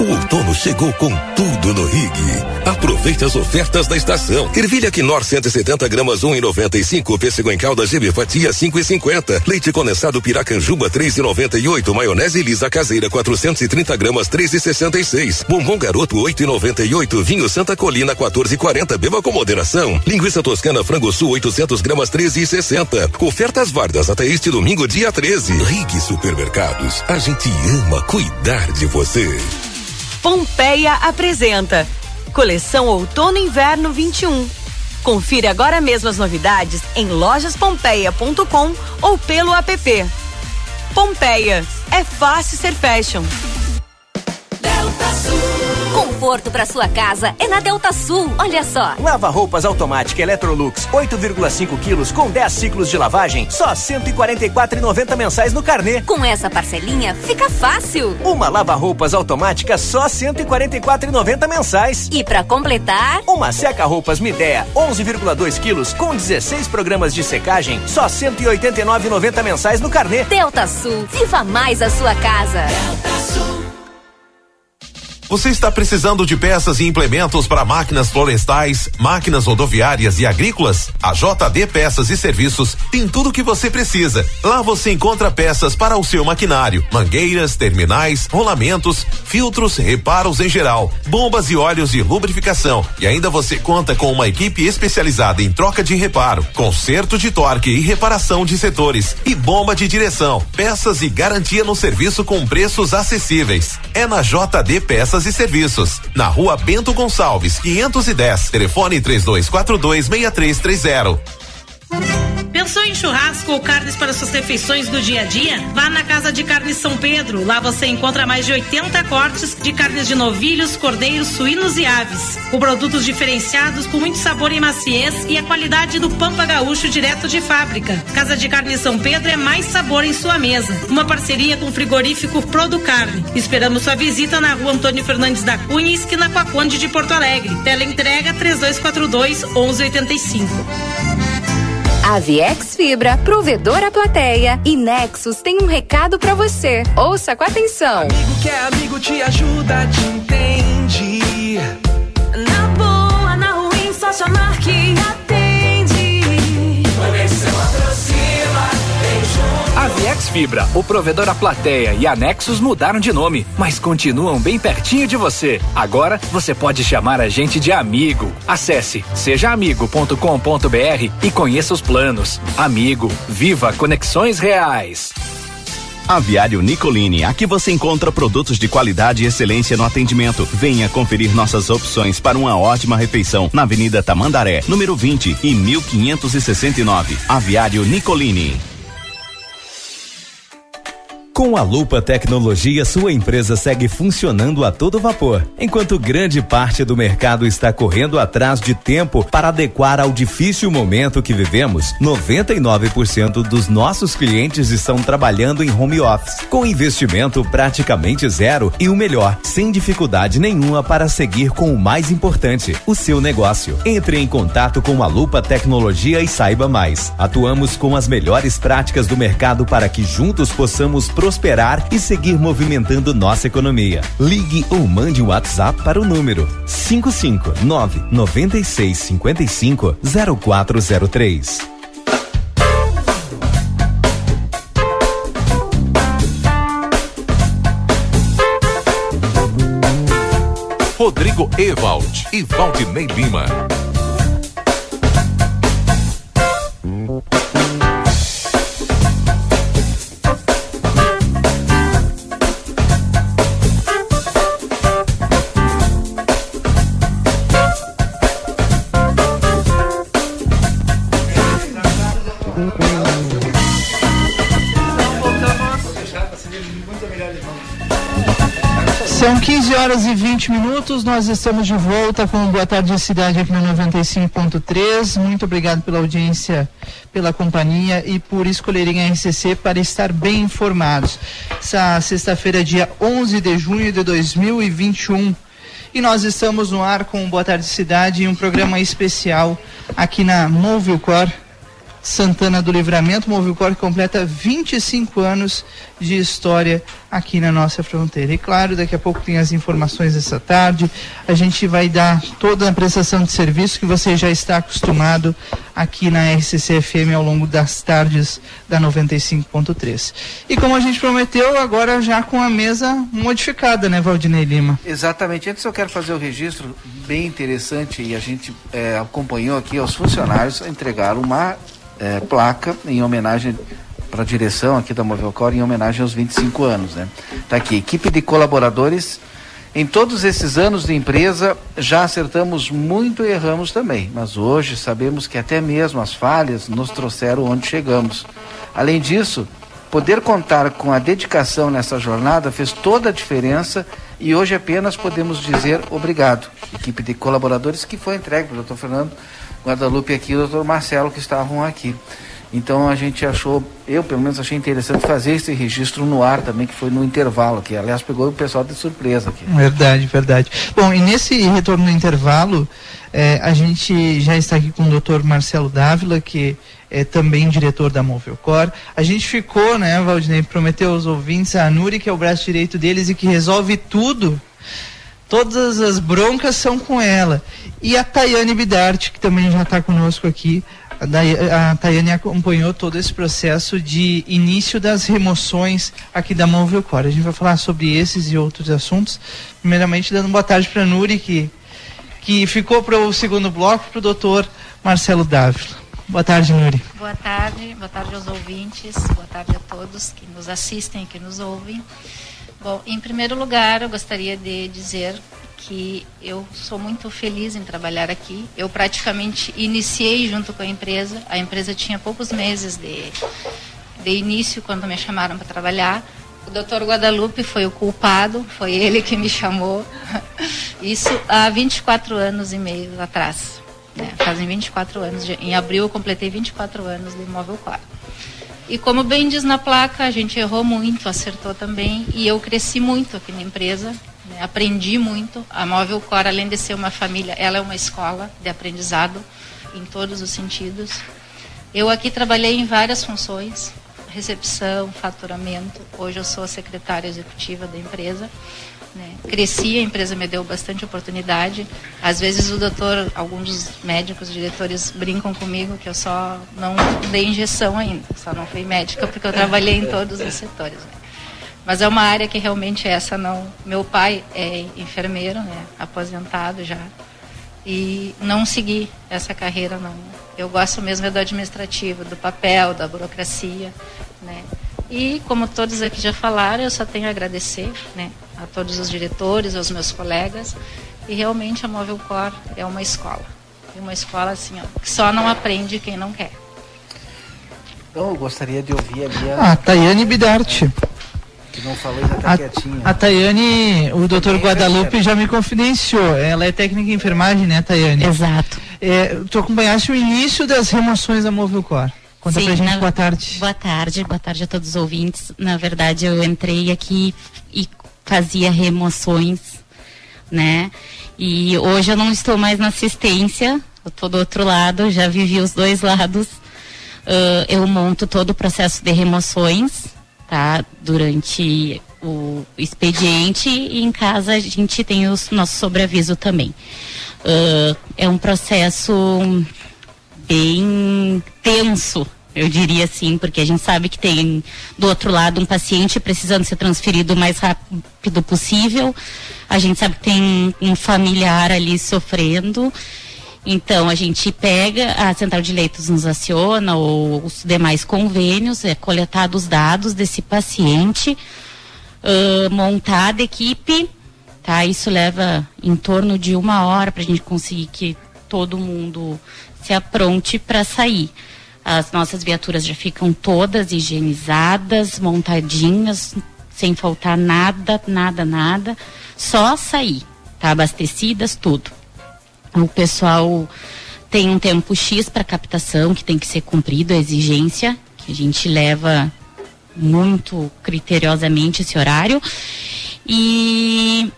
O outono chegou com tudo no Rig. Aproveite as ofertas da estação. Ervilha Quinor 170 gramas 1,95. Pêssego em calda GB fatia 5,50. Leite condensado Piracanjuba 3,98. Maionese lisa caseira 430 gramas 3,66. Bombom garoto 8,98. Vinho Santa Colina 14,40. Beba com moderação. Linguiça toscana frango sul 800 gramas 13,60. Ofertas válidas até este domingo dia 13. Rig Supermercados. A gente ama cuidar de você. Pompeia apresenta Coleção Outono Inverno 21. Confira agora mesmo as novidades em lojaspompeia.com ou pelo app. Pompeia, é fácil ser fashion. Delta Sul. Conforto para sua casa é na Delta Sul. Olha só. Lava roupas automática Electrolux 8,5 quilos com 10 ciclos de lavagem, só 144,90 mensais no carnê. Com essa parcelinha fica fácil. Uma lava roupas automática só 144,90 mensais. E para completar, uma seca roupas Midea 11,2 quilos com 16 programas de secagem, só 189,90 mensais no carnê. Delta Sul, viva mais a sua casa. Delta Sul. Você está precisando de peças e implementos para máquinas florestais, máquinas rodoviárias e agrícolas? A JD Peças e Serviços tem tudo o que você precisa. Lá você encontra peças para o seu maquinário, mangueiras, terminais, rolamentos, filtros, reparos em geral, bombas e óleos de lubrificação. E ainda você conta com uma equipe especializada em troca de reparo, conserto de torque e reparação de setores e bomba de direção, peças e garantia no serviço com preços acessíveis. É na JD Peças e Serviços, na rua Bento Gonçalves, 510. Telefone 3242 6330. Pensou em churrasco ou carnes para suas refeições do dia a dia? Vá na Casa de Carnes São Pedro. Lá você encontra mais de 80 cortes de carnes de novilhos, cordeiros, suínos e aves. Com produtos diferenciados, com muito sabor e maciez e a qualidade do Pampa Gaúcho direto de fábrica. Casa de Carnes São Pedro é mais sabor em sua mesa. Uma parceria com o frigorífico Producarne. Esperamos sua visita na rua Antônio Fernandes da Cunha, esquina com a Conde de Porto Alegre. Tela entrega 3242 1185. Aviex Fibra, provedora plateia e Nexus tem um recado para você. Ouça com atenção. Amigo que é amigo te ajuda, te entende. Na boa, na ruim, só chamar que A Viex Fibra, o provedor a plateia e a Nexus mudaram de nome, mas continuam bem pertinho de você. Agora você pode chamar a gente de amigo. Acesse sejaamigo.com.br e conheça os planos. Amigo, viva conexões reais. Aviário Nicolini, aqui você encontra produtos de qualidade e excelência no atendimento. Venha conferir nossas opções para uma ótima refeição na Avenida Tamandaré, número 20 e 1569. Aviário Nicolini. Com a Lupa Tecnologia, sua empresa segue funcionando a todo vapor, enquanto grande parte do mercado está correndo atrás de tempo para adequar ao difícil momento que vivemos. 99% dos nossos clientes estão trabalhando em home office, com investimento praticamente zero e o melhor, sem dificuldade nenhuma para seguir com o mais importante, o seu negócio. Entre em contato com a Lupa Tecnologia e saiba mais. Atuamos com as melhores práticas do mercado para que juntos possamos prosperar prosperar e seguir movimentando nossa economia. Ligue ou mande o um WhatsApp para o número 559 9655 0403. Rodrigo Evald e Valdinei Lima. Minutos, nós estamos de volta com Boa Tarde Cidade aqui no 95.3. Muito obrigado pela audiência, pela companhia e por escolherem a RCC para estar bem informados. Essa sexta-feira, dia 11 de junho de 2021. E nós estamos no ar com Boa Tarde Cidade e um programa especial aqui na Movilcor Santana do Livramento, Movilcor que completa 25 anos de história aqui na nossa fronteira. E claro, daqui a pouco tem as informações dessa tarde. A gente vai dar toda a prestação de serviço que você já está acostumado aqui na RCC FM ao longo das tardes da 95.3. E como a gente prometeu, agora já com a mesa modificada, né, Valdinei Lima? Exatamente. Antes eu quero fazer o registro bem interessante e a gente é, acompanhou aqui aos funcionários entregar uma é, placa em homenagem para a direção aqui da Movelcor em homenagem aos 25 anos, né? Tá aqui, equipe de colaboradores. Em todos esses anos de empresa, já acertamos muito e erramos também, mas hoje sabemos que até mesmo as falhas nos trouxeram onde chegamos. Além disso, poder contar com a dedicação nessa jornada fez toda a diferença e hoje apenas podemos dizer obrigado. Equipe de colaboradores que foi entregue para o doutor Fernando Guadalupe aqui e o doutor Marcelo que estavam aqui. Então a gente achou, eu pelo menos achei interessante fazer esse registro no ar também, que foi no intervalo, que aliás pegou o pessoal de surpresa aqui. Verdade, verdade. Bom, e nesse retorno no intervalo, eh, a gente já está aqui com o doutor Marcelo Dávila, que é também diretor da Movelcor. A gente ficou, né, Valdinei, prometeu aos ouvintes, a Nuri, que é o braço direito deles e que resolve tudo todas as broncas são com ela. E a Tayane Bidart, que também já está conosco aqui. A, Tayane acompanhou todo esse processo de início das remoções aqui da Movilcor. A gente vai falar sobre esses e outros assuntos. Primeiramente, dando boa tarde para a Nuri, que, que ficou para o segundo bloco, para o doutor Marcelo Dávila. Boa tarde, Nuri. Boa tarde, boa tarde aos ouvintes, boa tarde a todos que nos assistem, que nos ouvem. Bom, em primeiro lugar, eu gostaria de dizer que eu sou muito feliz em trabalhar aqui. Eu praticamente iniciei junto com a empresa. A empresa tinha poucos meses de, de início quando me chamaram para trabalhar. O doutor Guadalupe foi o culpado, foi ele que me chamou. *laughs* Isso há 24 anos e meio atrás. Né? Fazem 24 anos. Em abril eu completei 24 anos de Imóvel Claro. E como bem diz na placa, a gente errou muito, acertou também, e eu cresci muito aqui na empresa, né? aprendi muito. A Móvel Cor, além de ser uma família, ela é uma escola de aprendizado em todos os sentidos. Eu aqui trabalhei em várias funções, recepção, faturamento. Hoje eu sou a secretária executiva da empresa. Né? Cresci, a empresa me deu bastante oportunidade. Às vezes o doutor, alguns médicos, diretores brincam comigo que eu só não dei injeção ainda, só não fui médica porque eu trabalhei em todos os setores. Né? Mas é uma área que realmente essa não. Meu pai é enfermeiro, né? aposentado já, e não segui essa carreira não. Eu gosto mesmo é do administrativo, do papel, da burocracia, né? E como todos aqui já falaram, eu só tenho a agradecer, né? A todos os diretores, aos meus colegas. E realmente a Móvel Cor é uma escola. É uma escola assim, ó, que só não aprende quem não quer. Então eu gostaria de ouvir ali a. Ah, Tayane Bidart. Que não falou ainda tá A, quietinha. a Tayane, o doutor Guadalupe já me confidenciou. Ela é técnica em enfermagem, né, Tayane? Exato. É, tu acompanhaste o início das remoções da Movilcor. Conta Sim, pra gente, na- boa tarde. Boa tarde, boa tarde a todos os ouvintes. Na verdade, eu entrei aqui e fazia remoções, né? E hoje eu não estou mais na assistência, eu estou do outro lado, já vivi os dois lados. Ah, eu monto todo o processo de remoções, tá? Durante o expediente e em casa a gente tem o nosso sobreaviso também. Ah, é um processo bem tenso, Eu diria sim, porque a gente sabe que tem do outro lado um paciente precisando ser transferido o mais rápido possível. A gente sabe que tem um familiar ali sofrendo. Então a gente pega, a central de leitos nos aciona ou os demais convênios, é coletado os dados desse paciente, uh, montada a equipe, tá? Isso leva em torno de uma hora para a gente conseguir que todo mundo se apronte para sair. As nossas viaturas já ficam todas higienizadas, montadinhas, sem faltar nada, nada, nada. Só sair, tá? Abastecidas, tudo. O pessoal tem um tempo X para captação que tem que ser cumprido, a exigência, que a gente leva muito criteriosamente esse horário. E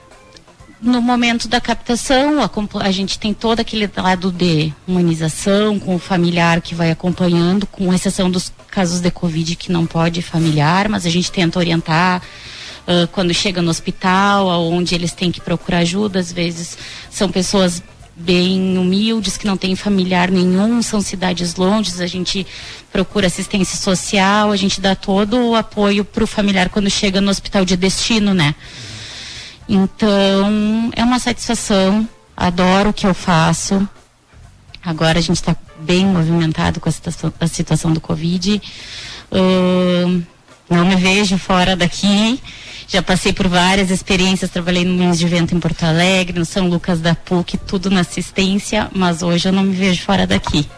no momento da captação, a, a, gente tem todo aquele lado de humanização com o familiar que vai acompanhando, com exceção dos casos de Covid que não pode familiar, mas a gente tenta orientar uh, quando chega no hospital, onde eles têm que procurar ajuda. Às vezes são pessoas bem humildes, que não têm familiar nenhum, são cidades longes, a gente procura assistência social, a gente dá todo o apoio para o familiar quando chega no hospital de destino, né? Então, é uma satisfação, adoro o que eu faço. Agora a gente está bem movimentado com a situação, a situação do Covid. Uh, não me vejo fora daqui. Já passei por várias experiências, trabalhei no Moinhos de Vento em Porto Alegre, no São Lucas da PUC, tudo na assistência, mas hoje eu não me vejo fora daqui.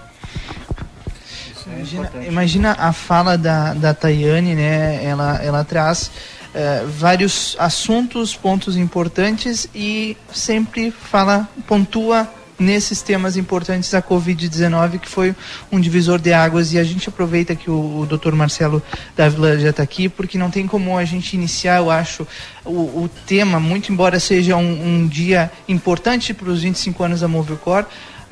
Imagina, imagina a fala da, da Tayane, né? Ela, ela traz uh, vários assuntos, pontos importantes e sempre fala, pontua nesses temas importantes a Covid-19, que foi um divisor de águas. E a gente aproveita que o, o Dr. Marcelo Dávila já está aqui, porque não tem como a gente iniciar, eu acho, o, o tema, muito embora seja um, um dia importante para os 25 anos da Movilcor,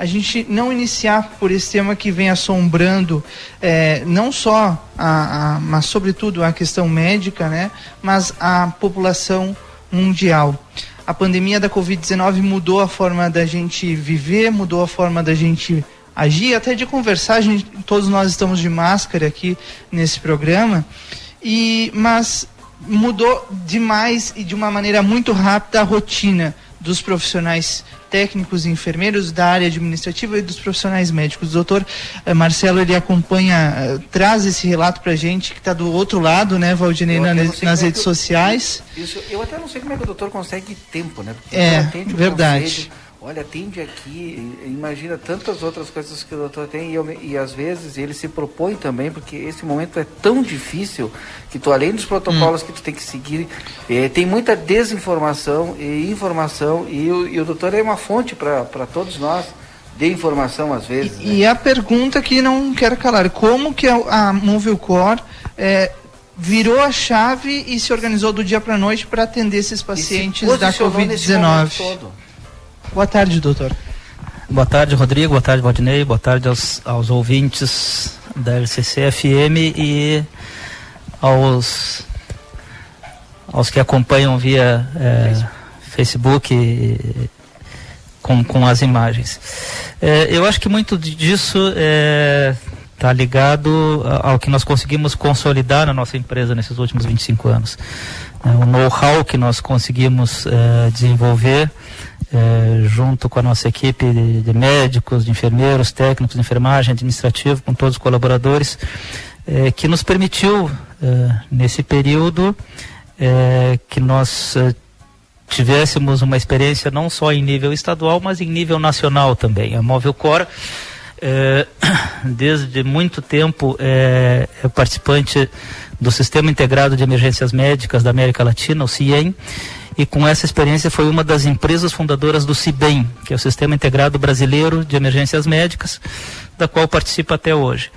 a gente não iniciar por esse tema que vem assombrando é, não só, a, a, mas sobretudo a questão médica, né, mas a população mundial. A pandemia da Covid-19 mudou a forma da gente viver, mudou a forma da gente agir, até de conversar. Gente, todos nós estamos de máscara aqui nesse programa, e mas mudou demais e de uma maneira muito rápida a rotina dos profissionais técnicos e enfermeiros da área administrativa e dos profissionais médicos. O doutor eh, Marcelo, ele acompanha, eh, traz esse relato para a gente, que está do outro lado, né, Valdinei, na, nas é redes sociais. Isso, eu até não sei como é que o doutor consegue tempo, né? Porque é, verdade. Conselho, olha, atende aqui, imagina tantas outras coisas que o doutor tem e, eu, e às vezes ele se propõe também, porque esse momento é tão difícil que tu, além dos protocolos hum. que tu tem que seguir, eh, tem muita desinformação e informação e o, e o doutor é uma fonte para todos nós de informação às vezes. E, né? e, a pergunta que não quero calar, como que a, a Movilcor é, virou a chave e se organizou do dia para a noite para atender esses pacientes da Covid-19? Boa tarde, doutor. Boa tarde, Rodrigo. Boa tarde, Valdinei. Boa tarde aos, aos ouvintes da LCC-FM e aos, aos que acompanham via é, Facebook e, com, com as imagens. É, eu acho que muito disso está é, tá ligado ao que nós conseguimos consolidar na nossa empresa nesses últimos 25 anos. É, o know-how que nós conseguimos é, desenvolver é, junto com a nossa equipe de, de, médicos, de enfermeiros, técnicos de enfermagem, administrativo, com todos os colaboradores, que nos permitiu, nesse período, que nós tivéssemos uma experiência não só em nível estadual, mas em nível nacional também. A Móvel Cor, é, *coughs* desde muito tempo, é, participante do Sistema Integrado de Emergências Médicas da América Latina, o CIEM, e com essa experiência foi uma das empresas fundadoras do CIBEM, que é o Sistema Integrado Brasileiro de Emergências Médicas, da qual participa até hoje.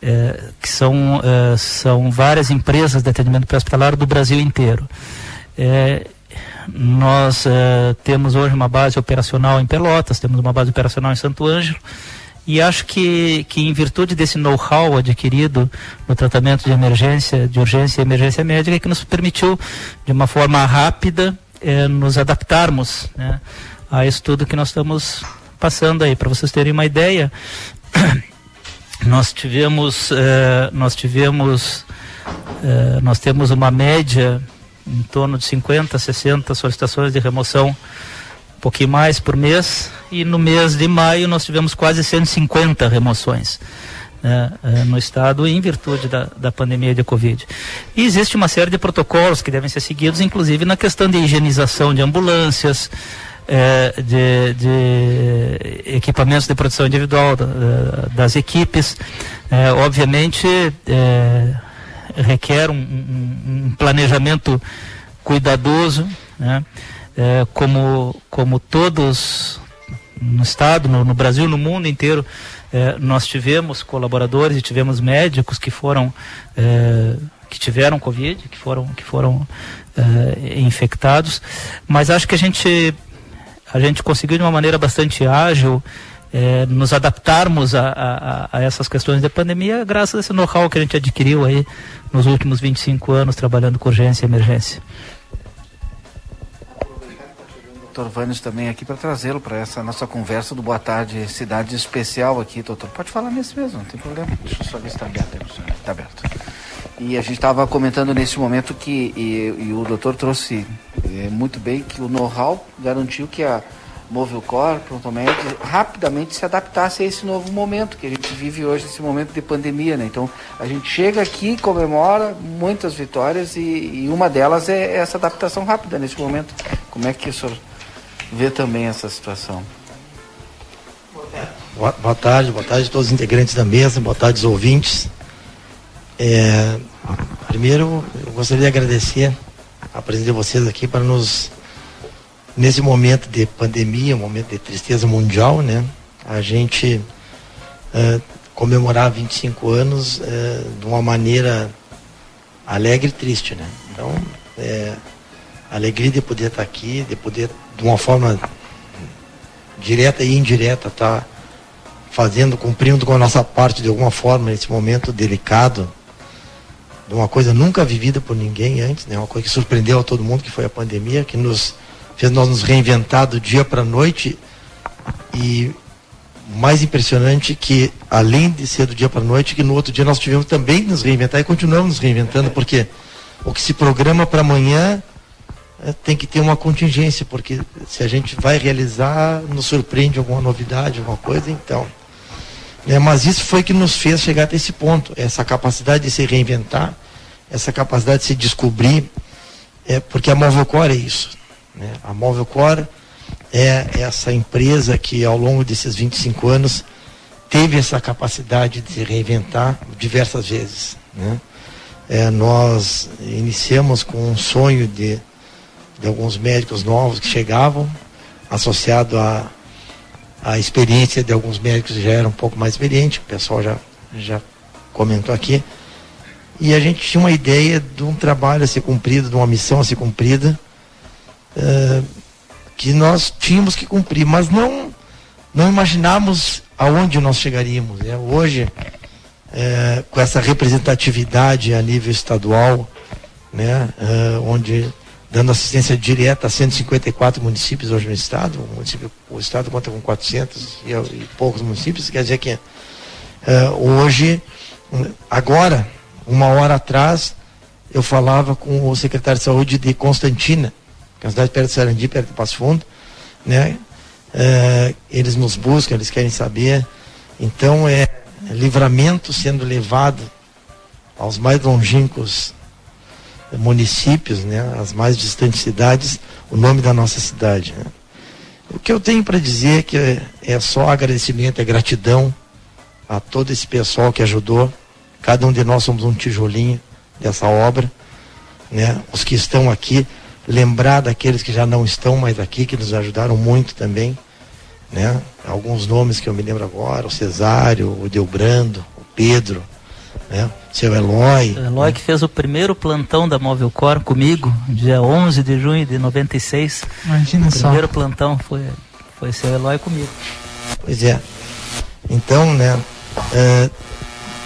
É, que são, é, são várias empresas de atendimento pré-hospitalar do Brasil inteiro. É, nós é, temos hoje uma base operacional em Pelotas, temos uma base operacional em Santo Ângelo, e acho que, que em virtude desse know-how adquirido no tratamento de emergência, de urgência e emergência médica, que nos permitiu, de uma forma rápida, eh, nos adaptarmos né, a tudo que nós estamos passando aí. Para vocês terem uma ideia, *clears throat* nós tivemos, eh, nós tivemos, eh, nós temos uma média em torno de 50, 60 solicitações de remoção, um pouquinho mais por mês, e no mês de maio nós tivemos quase 150 remoções. Né, eh, no estado em virtude da, da pandemia de Covid. E existe uma série de protocolos que devem ser seguidos, inclusive na questão de higienização de ambulâncias, eh, de, de, equipamentos de proteção individual da, das equipes. Eh, obviamente, requer um, um, um, planejamento cuidadoso, né? Como, como todos no estado, no, no Brasil, no mundo inteiro, é, nós tivemos colaboradores e tivemos médicos que foram é, que tiveram covid, que foram que foram é, infectados, mas acho que a gente a gente conseguiu de uma maneira bastante ágil é, nos adaptarmos a, a, a, essas questões da pandemia graças a esse know-how que a gente adquiriu aí nos últimos 25 anos trabalhando com urgência e emergência. Doutor também aqui para trazê-lo para essa nossa conversa do Boa Tarde Cidade Especial aqui, doutor. Pode falar nesse mesmo, não tem problema. Deixa eu só ver se está aberto. Está aberto. E a gente estava comentando nesse momento que, e, e o doutor trouxe é, muito bem, que o know-how garantiu que a Movilcor, Prontomed, rapidamente se adaptasse a esse novo momento que a gente vive hoje, esse momento de pandemia, né? Então, a gente chega aqui, comemora muitas vitórias e, e uma delas é essa adaptação rápida nesse momento. Como é que o senhor vê também essa situação. Boa, tarde, boa tarde a todos os integrantes da mesa, boa tarde aos ouvintes. É, primeiro, eu gostaria de agradecer a presença de vocês aqui para nos, nesse momento de pandemia, momento de tristeza mundial, né? A gente é, comemorar 25 anos é, de uma maneira alegre e triste, né? Então, é, alegria de poder estar aqui, de poder de uma forma direta e indireta, tá fazendo, cumprindo com a nossa parte de alguma forma nesse momento delicado, de uma coisa nunca vivida por ninguém antes, né? Uma coisa que surpreendeu a todo mundo, que foi a pandemia, que nos fez nós nos reinventar do dia para a noite e mais impressionante que além de ser do dia para a noite, que no outro dia nós tivemos também que nos reinventar e continuamos nos reinventando, porque o que se programa para amanhã tem que ter uma contingência, porque se a gente vai realizar, nos surpreende alguma novidade, alguma coisa, então. É, mas isso foi que nos fez chegar até esse ponto, essa capacidade de se reinventar, essa capacidade de se descobrir, é, porque a Movelcore é isso. Né? A Movelcore é essa empresa que ao longo desses 25 anos teve essa capacidade de se reinventar diversas vezes. Né? É, nós iniciamos com um sonho de de alguns médicos novos que chegavam, associado à, à experiência de alguns médicos que já eram um pouco mais experientes, o pessoal já, já comentou aqui. E a gente tinha uma ideia de um trabalho a ser cumprido, de uma missão a ser cumprida, uh, que nós tínhamos que cumprir, mas não, não imaginávamos aonde nós chegaríamos. Né? Hoje, uh, com essa representatividade a nível estadual, né? Uh, onde dando assistência direta a 154 municípios hoje no estado. O, município, o estado conta com 400 e, e poucos municípios, quer dizer que uh, hoje, agora, uma hora atrás, eu falava com o secretário de saúde de Constantina, que é uma cidade perto de Sarandi, perto de Passo Fundo, né? Uh, eles nos buscam, eles querem saber. Então é livramento sendo levado aos mais longínquos municípios, né, as mais distantes cidades, o nome da nossa cidade. Né. O que eu tenho para dizer é que é, é só agradecimento, é gratidão a todo esse pessoal que ajudou. Cada um de nós somos um tijolinho dessa obra, né? Os que estão aqui, lembrar daqueles que já não estão mais aqui, que nos ajudaram muito também, né? Alguns nomes que eu me lembro agora, o Cesário, o Delbrando, o Pedro, né? Seu Eloy. O Eloy né? que fez o primeiro plantão da Móvel Cor comigo, dia 11 de junho de 96. Imagina o só. O primeiro plantão foi, foi seu Eloy comigo. Pois é. Então, né, é,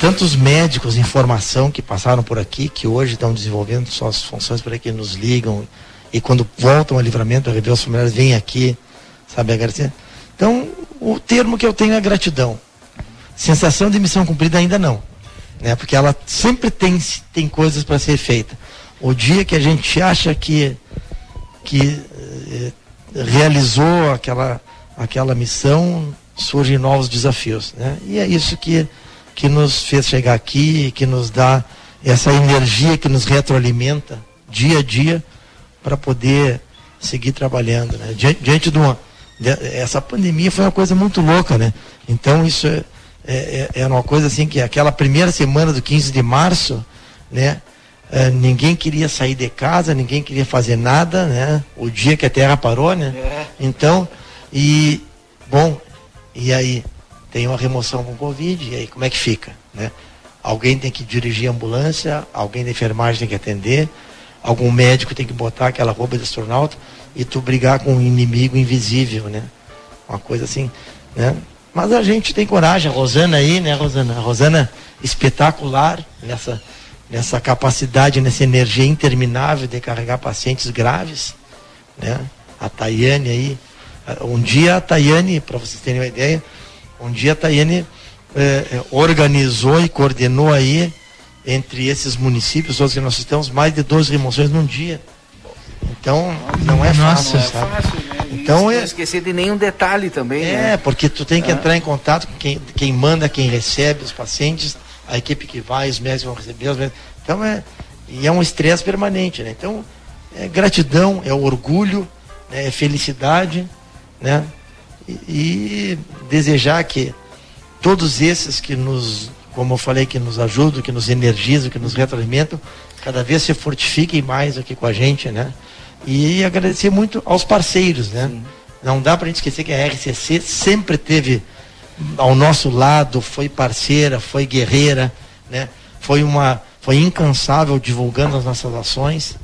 tantos médicos em formação que passaram por aqui, que hoje estão desenvolvendo suas funções por aqui, nos ligam e quando voltam ao livramento, a rever os familiares, vêm aqui, sabe, agradecer. Então, o termo que eu tenho é gratidão sensação de missão cumprida ainda não, né? Porque ela sempre tem, tem coisas para ser feita. O dia que a gente acha que que eh, realizou aquela aquela missão, surgem novos desafios, né? E é isso que que nos fez chegar aqui, que nos dá essa energia que nos retroalimenta dia a dia para poder seguir trabalhando, né? Diante, diante de uma de, essa pandemia foi uma coisa muito louca, né? Então isso é, é, é, é uma coisa assim que aquela primeira semana do 15 de março, né? É, ninguém queria sair de casa, ninguém queria fazer nada, né? O dia que a Terra parou, né? É. Então, e bom, e aí tem uma remoção com Covid, e aí como é que fica, né? Alguém tem que dirigir a ambulância, alguém da enfermagem tem que atender, algum médico tem que botar aquela roupa de astronauta e tu brigar com um inimigo invisível, né? Uma coisa assim, né? Mas a gente tem coragem, a Rosana aí, né, Rosana? A Rosana espetacular nessa, nessa capacidade, nessa energia interminável de carregar pacientes graves, né? A Tayane aí, um dia a Tayane, para vocês terem uma ideia, um dia a Tayane eh, organizou e coordenou aí entre esses municípios, que nós estamos, mais de 12 remoções num dia. Então, não é fácil, Nossa. sabe? Fácil, Então não é. esquecer de nenhum detalhe também, É, né? porque tu tem que Ah. entrar em contato com quem, quem manda, quem recebe os pacientes, a equipe que vai, os médicos vão receber os médicos. Então é. E é um estresse permanente, né? Então, é gratidão, é orgulho, né? é felicidade, né? E, e desejar que todos esses que nos, como eu falei, que nos ajudam, que nos energizam, que nos retroalimentam, cada vez se fortifiquem mais aqui com a gente, né? E agradecer muito aos parceiros, né? Não dá para a gente esquecer que a RCC sempre teve ao nosso lado, foi parceira, foi guerreira, né? Foi uma, foi incansável divulgando as nossas ações.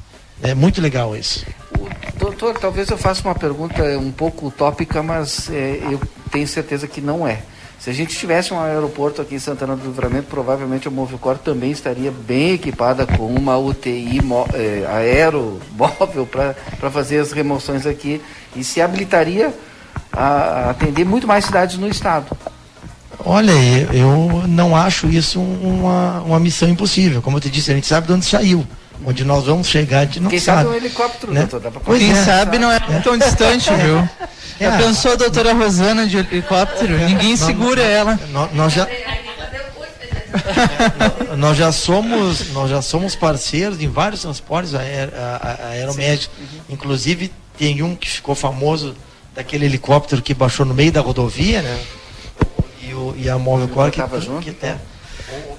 É muito legal isso. Doutor, talvez eu faça uma pergunta um pouco utópica, mas é, eu tenho certeza que não é. Se a gente tivesse um aeroporto aqui em Santana do Livramento, provavelmente a Movicor também estaria bem equipada com uma UTI é, aeromóvel para fazer as remoções aqui e se habilitaria a atender muito mais cidades no estado. Olha, eu eu não acho isso uma, uma missão impossível. Como eu te disse, a gente sabe de onde saiu. Onde nós vamos chegar, a gente não Quem sabe. sabe um helicóptero, né? doutor, dá pra Quem é. sabe não é tão *laughs* distante, viu? Já É. pensou a doutora Rosana de helicóptero? Ninguém Nós- segura ela. Nós, nós já *laughs* nós já somos nós já somos parceiros em vários transportes aer, aeromédicos. Inclusive tem um que ficou famoso daquele helicóptero que baixou no meio da rodovia, né? E, o, e a Móvel Cor que, junto, que até, o-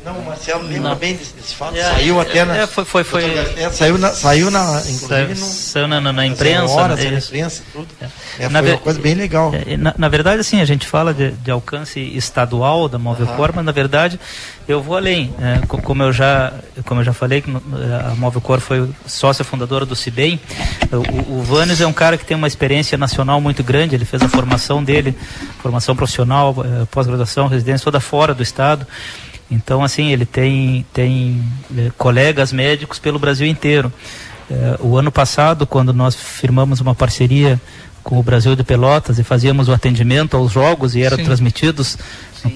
não, o Marcelo lembra Não. bem desse, desse fato. É, saiu até na. é, foi- foi- foi- É, saiu na, saiu na inclusive Saiu, no, na, na, imprensa. né, na imprensa, tudo. É. É, Na foi uma coisa bem legal. É, Na, na verdade, assim, a gente fala de, de alcance estadual da Movelcor, mas na verdade eu vou além. É, co- como, eu já, como eu já falei, que no- a Movelcor foi sócia fundadora do CIBEM, o, o Vanes é um cara que tem uma experiência nacional muito grande, ele fez a formação dele, formação profissional, eh, pós-graduação, residência toda fora do estado. Então, assim, ele tem, tem eh, colegas médicos pelo Brasil inteiro. Eh, o ano passado, quando nós firmamos uma parceria com o Brasil de Pelotas e fazíamos o atendimento aos jogos e eram Sim. transmitidos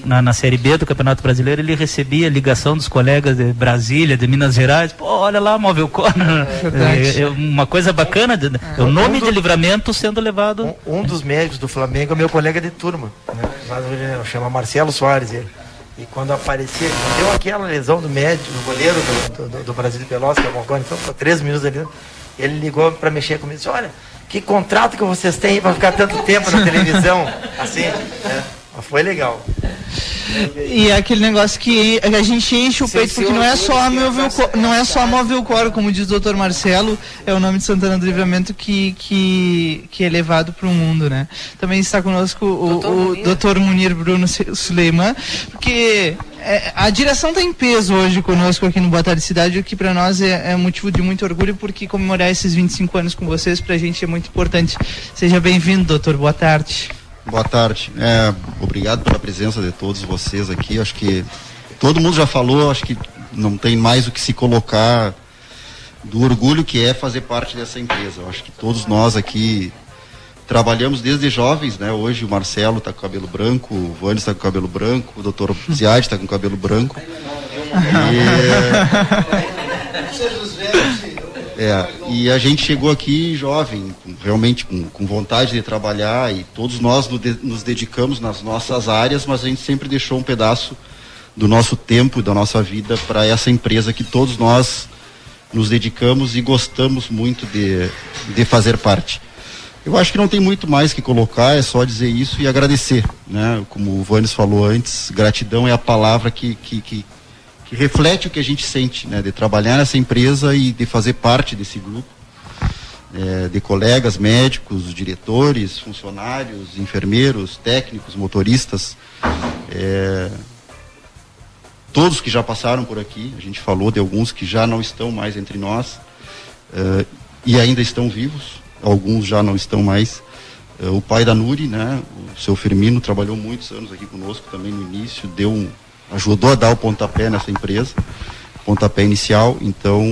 na, na Série B do Campeonato Brasileiro, ele recebia ligação dos colegas de Brasília, de Minas Gerais, pô, olha lá, Móvel Corner. verdade. É, é uma coisa bacana, de- é o nome de livramento sendo levado. Um dos médicos do Flamengo é meu colega de turma, né? chama Marcelo Soares ele. E quando aparecia, deu aquela lesão do médico, do goleiro do, do, do Brasil de Pelotas, que é o Marconi, então ficou três minutos ali, ele ligou para mexer comigo e disse, olha, que contrato que vocês têm para ficar tanto tempo na televisão, *laughs* assim, né? Mas foi legal. E é aquele negócio que a gente enche o peito, porque não é só a sim, Móvel sim, Co- não é só a Móvel Cor, como diz o Dr. Marcelo, é o nome de Santana do Livramento que, que, que é levado para o mundo, né? Também está conosco o, o Dr. Munir Bruno Suleiman, porque é, a direção está em peso hoje conosco aqui no Boa Tarde Cidade, o que para nós é, é motivo de muito orgulho, porque comemorar esses 25 anos com vocês, para a gente é muito importante. Seja bem-vindo, doutor. Boa tarde. Boa tarde. É, obrigado pela presença de todos vocês aqui. Acho que todo mundo já falou, acho que não tem mais o que se colocar do orgulho que é fazer parte dessa empresa. Eu acho que todos nós aqui trabalhamos desde jovens, né? Hoje o Marcelo está com cabelo branco, o Vânia está com cabelo branco, o doutor *laughs* Ziad está com cabelo branco. E, *laughs* é, e a gente chegou aqui jovem, realmente com, com vontade de trabalhar e todos nós no de- nos dedicamos nas nossas áreas, mas a gente sempre deixou um pedaço do nosso tempo e da nossa vida para essa empresa que todos nós nos dedicamos e gostamos muito de, de fazer parte. Eu acho que não tem muito mais que colocar, é só dizer isso e agradecer. Né? Como o Vanes falou antes, gratidão é a palavra que, que, que reflete o que a gente sente, né? de trabalhar nessa empresa e de fazer parte desse grupo. é, de colegas médicos, diretores, funcionários, enfermeiros, técnicos, motoristas. é, todos que já passaram por aqui, a gente falou de alguns que já não estão mais entre nós eh, e ainda estão vivos, alguns já não estão mais. Eh, o pai da Nuri, né, o seu Firmino, trabalhou muitos anos aqui conosco também no início, deu um, ajudou a dar o pontapé nessa empresa, pontapé inicial, então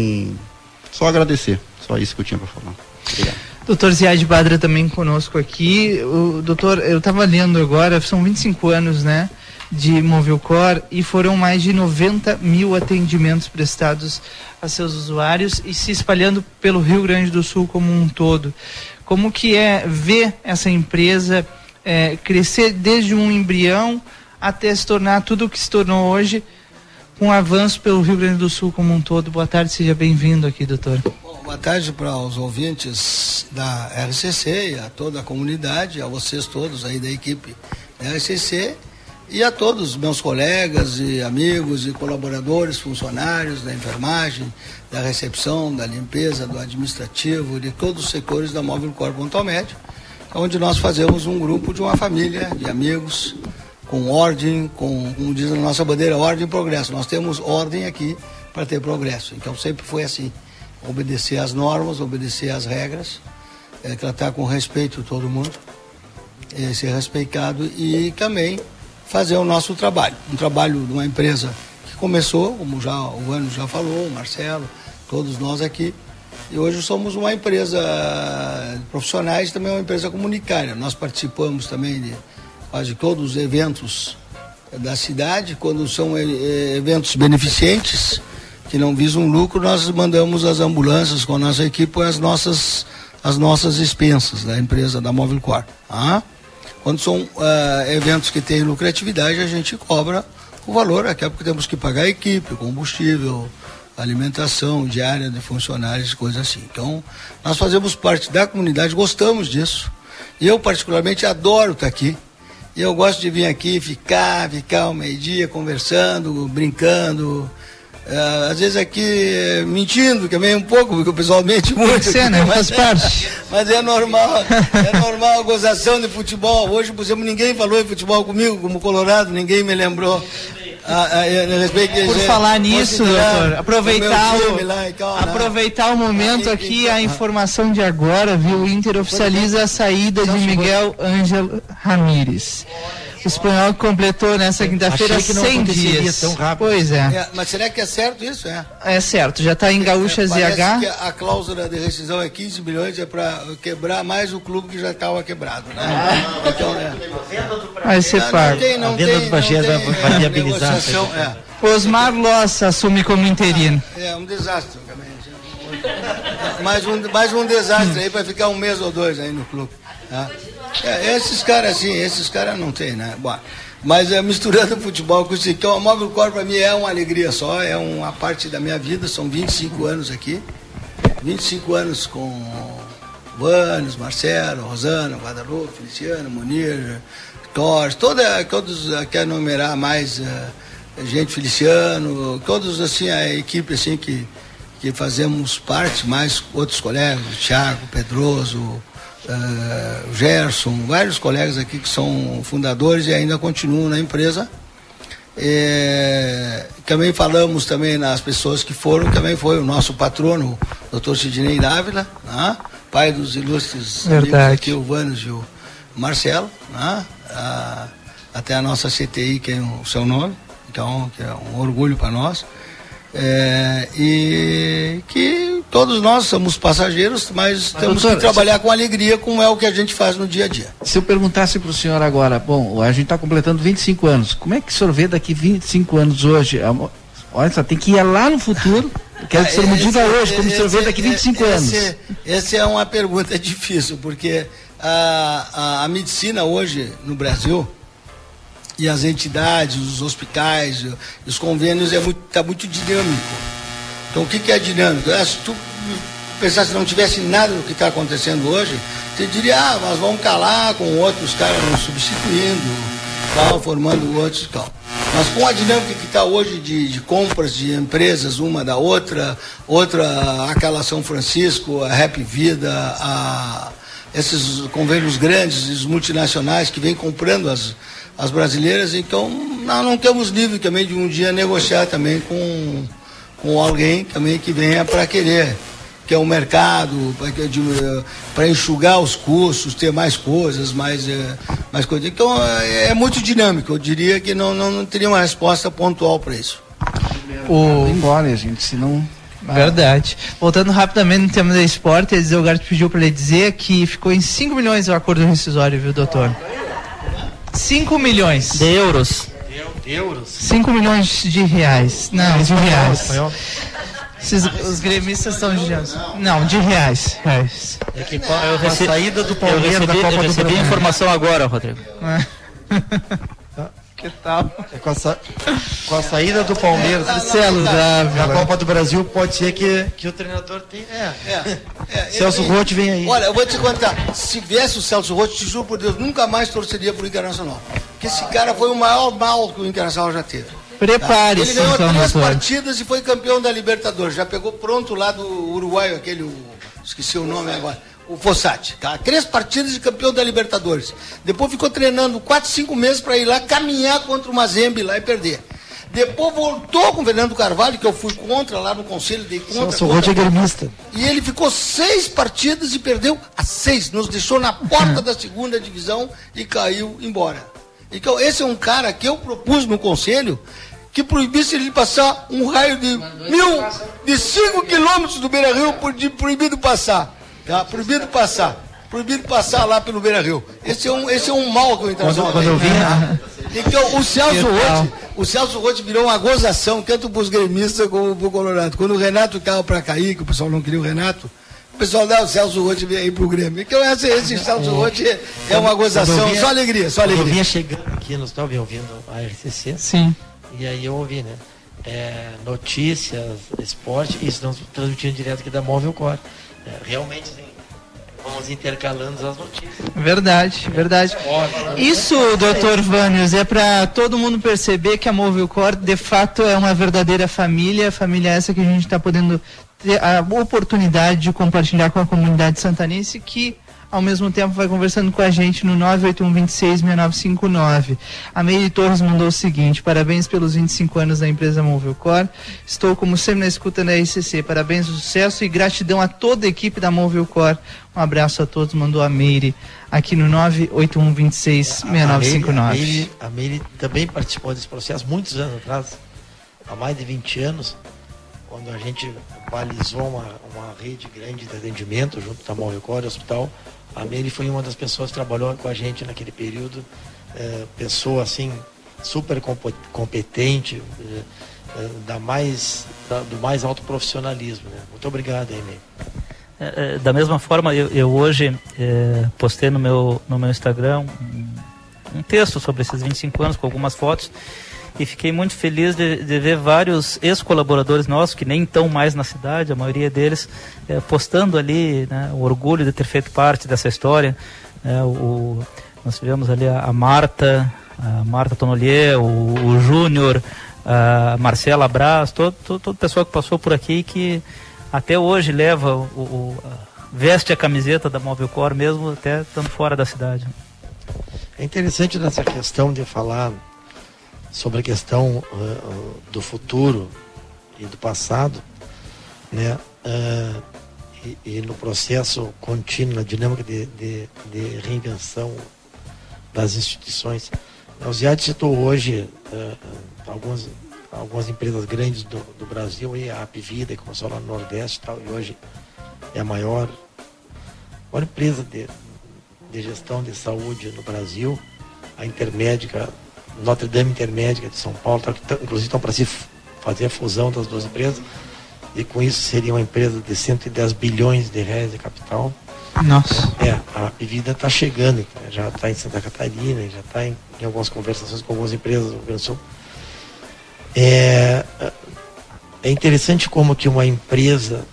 só agradecer, só isso que eu tinha para falar. Obrigado. Doutor Ziad Badra também conosco aqui. O doutor, eu estava lendo agora, são 25 anos, né? De Movilcor e foram mais de 90 mil atendimentos prestados a seus usuários e se espalhando pelo Rio Grande do Sul como um todo. Como que é ver essa empresa eh, crescer desde um embrião até se tornar tudo o que se tornou hoje, com um avanço pelo Rio Grande do Sul como um todo? Boa tarde, seja bem-vindo aqui, doutor. Boa tarde para os ouvintes da RCC e a toda a comunidade, a vocês todos aí da equipe da RCC e a todos os meus colegas e amigos e colaboradores, funcionários da enfermagem, da recepção, da limpeza, do administrativo, de todos os setores da Móvel Corpo Médio, onde nós fazemos um grupo de uma família de amigos com ordem, com, como diz a nossa bandeira, ordem e progresso. Nós temos ordem aqui para ter progresso. Então sempre foi assim obedecer às normas, obedecer às regras, eh, tratar com respeito todo mundo, eh, ser respeitado e também fazer o nosso trabalho. Um trabalho de uma empresa que começou, como já o Vano já falou, o Marcelo, todos nós aqui, e hoje somos uma empresa de profissionais e também uma empresa comunitária. Nós participamos também de quase todos os eventos da cidade, quando são eh, eh, eventos beneficentes, que não visam lucro, nós mandamos as ambulâncias com a nossa equipe as nossas, as nossas expensas da empresa da Móvel Corp. Tá? Quando são ah, eventos que têm lucratividade, a gente cobra o valor, até porque temos que pagar a equipe, combustível, alimentação diária de funcionários, coisas assim. Então, nós fazemos parte da comunidade, gostamos disso. Eu, particularmente, adoro estar aqui. E eu gosto de vir aqui, ficar, ficar ao meio-dia conversando, brincando. Ah, às vezes aqui eh, mentindo também um pouco, porque o pessoal mente muito. Ser, né? *laughs* Mas Faz é- parte. Mas é normal, é normal a gozação de futebol. Hoje, por exemplo, ninguém falou em futebol comigo, como Colorado, ninguém me lembrou. Ah, ah, a respeito de Por falar nisso, doutor, aproveitar o, né? aproveitar o momento aqui, a informação de agora, viu? O Inter oficializa a saída de Miguel Ângelo Ramírez. O espanhol completou nessa quinta-feira Achei que não 100 aconteceria dias. tão rápido. Pois é. É, mas será que é certo isso? É. É certo, já está em Gaúcha Parece ZH. que a cláusula de rescisão é 15 milhões, é para quebrar mais o clube que já estava quebrado, né? Então, é. Vai ser Não, pago. Não tem, não A venda tem, do Bagé vai- é, viabilizar negociação, essa é. Osmar Lossa assume como interino. É um desastre também. Mais um, mais um desastre aí para ficar um mês ou dois aí no clube. tá? É, esses caras assim, esses caras não tem, né? Bom, mas é, misturando *laughs* futebol com isso, então a Móvel Corp para mim é uma alegria só, é uma parte da minha vida, são 25 anos aqui. 25 anos com Vanes, Marcelo, Rosana, Guadalupe, Feliciano, Munir, Torres, toda, todos, eh, quer numerar mais eh, gente, Feliciano, todos assim, a equipe assim que, que fazemos parte, mais outros colegas, Thiago, Pedroso, o Gerson, vários colegas aqui que são fundadores e ainda continuam na empresa. É, também falamos também nas pessoas que foram, também foi o nosso patrono, o Dr. Sidney Dávila, né? pai dos ilustres amigos Verdade. aqui, o Vanos e o Marcelo, né? Ah, até a nossa CTI, que é o seu nome, então, que é um orgulho para nós. É, e que todos nós somos passageiros, mas, Mas, temos doutor, que trabalhar com alegria, como é o que a gente faz no dia a dia. Se eu perguntasse para o senhor agora, bom, a gente está completando 25 anos, como é que o senhor vê daqui 25 anos hoje? Mo- Olha só, tem que ir lá no futuro, quero que o senhor me diga hoje, como o senhor vê daqui 25 anos. Esse, essa é uma pergunta *laughs* difícil, porque a, a, a medicina hoje no Brasil e as entidades, os hospitais, os convênios é muito, tá muito dinâmico. Então o que, que é dinâmico? Ah, se tu pensasse não tivesse nada do que está acontecendo hoje, você diria, ah, nós vamos calar com outros caras nos substituindo, tal, formando outros tal. Mas com a dinâmica que está hoje de, de compras de empresas, uma da outra, outra aquela São Francisco, a Happy Vida, a, esses convênios grandes, os multinacionais que vêm comprando as, as brasileiras, então nós não temos livre também de um dia negociar também com, com alguém também que venha para querer que é o mercado, para enxugar os custos, ter mais coisas, mais, eh, mais coisas. Então é, é muito dinâmico, eu diria que não, não, não teria uma resposta pontual para isso. O... Embora, gente, senão. Verdade. Voltando rapidamente no tema da esporte, o Gart pediu para ele dizer que ficou em 5 milhões o acordo rescisório, viu, doutor? 5 milhões. De euros. De euros? 5 milhões de reais. Não, de reais. Esses- os gremistas estão de reais. Não, de reais. reais. É que com a rece- saída do eu Palmeiras recebi, da Copa eu do recebi Brasil. a informação agora, Rodrigo. *laughs* que tal? É com, a sa- com a saída do Palmeiras Marcelo Dávila. na Copa do Brasil, pode ser que, que o treinador tenha. É. É, Celso ele- Roth vem aí. Olha, eu vou te contar, se viesse o Celso Roth, te juro por Deus, nunca mais torceria pro Internacional. Porque esse cara foi o maior mal que o Internacional já teve. Prepare-se, Ele ganhou três partidas e foi campeão da Libertadores. Já pegou pronto lá do Uruguai, aquele, o- esqueci o nome agora, o Fossati. Tá? Três partidas e campeão da Libertadores. Depois ficou treinando quatro, cinco meses para ir lá caminhar contra o Mazembe lá e perder. Depois voltou com o Fernando Carvalho, que eu fui contra lá no conselho, dei contra. Celso contra, é gremista. e ele ficou seis partidas e perdeu as seis. Nos deixou na porta da segunda divisão e caiu embora. Então, esse é um cara que eu propus no conselho que proibisse ele passar um raio de mil, de cinco quilômetros do Beira Rio por de proibido passar. Tá? Proibido passar. Proibido passar lá pelo Beira Rio. Esse é um, esse é um mal que o Internacional Quando- quando tem. eu vinha- Então, o Celso? Roth, o Celso Roth virou uma gozação, tanto para os gremistas como para o Colorado. Quando o Renato estava para cair, que o pessoal não queria o Renato, o pessoal dá o Celso vem aí pro Grêmio. Então, esse, esse Celso é, é uma gozação, só alegria, só quando Eu alegria. vinha chegando aqui no estava ouvindo a RCC. Sim. E aí eu ouvi, né? É, notícias, esporte, isso não transmitindo direto aqui da Móvel Core. É, realmente, assim, vamos intercalando as notícias. Verdade, verdade. Isso, doutor Vânios, é para todo mundo perceber que a Movilcor de fato é uma verdadeira família, família essa que a gente está podendo ter a oportunidade de compartilhar com a comunidade santanense que ao mesmo tempo vai conversando com a gente no 981266959. A Meire Torres mandou o seguinte: parabéns pelos 25 anos da empresa Movilcor. Estou como sempre na escuta da RCC. Parabéns, sucesso e gratidão a toda a equipe da Movilcor. Um abraço a todos, mandou a Meire aqui no 981266959. A Meire, a Meire também participou desse processo muitos anos atrás, há mais de 20 anos, quando a gente balizou uma, uma rede grande de atendimento junto da Movilcore Hospital. A Meire foi uma das pessoas que trabalhou com a gente naquele período, eh, pessoa assim, super competente, eh, eh, da mais, da- do mais alto profissionalismo. né? Muito obrigado, Meire. É, é, da mesma forma, eu, eu hoje é, postei no meu, no meu Instagram um, um texto sobre esses 25 anos com algumas fotos e fiquei muito feliz de, de ver vários ex-colaboradores nossos, que nem estão mais na cidade, a maioria deles, é, postando ali né, o orgulho de ter feito parte dessa história. né, o, nós tivemos ali a, a Marta, a Marta Tonolier, o, o Júnior, a Marcela Braz, todo, todo, todo pessoal que passou por aqui que até hoje leva o, o- veste a camiseta da Mobilcor mesmo até estando fora da cidade. É interessante nessa questão de falar sobre a questão uh, do futuro e do passado, né? Uh, e, e no processo contínuo, na dinâmica de, de, de reinvenção das instituições. O Ziad citou hoje uh, algumas algumas empresas grandes do, do Brasil, e a Apvida, que começou lá no Nordeste e tal, e hoje é a maior, maior empresa de, de gestão de saúde no Brasil, a Intermédica, Notre Dame Intermédica de São Paulo, tá, inclusive estão para se fazer a fusão das duas empresas, e com isso seria uma empresa de 110 bilhões de reais de capital. Nossa. É, a Pivida está chegando, já está em Santa Catarina, já está em, em, algumas conversações com algumas empresas do Rio Grande do Sul. É, é interessante como que uma empresa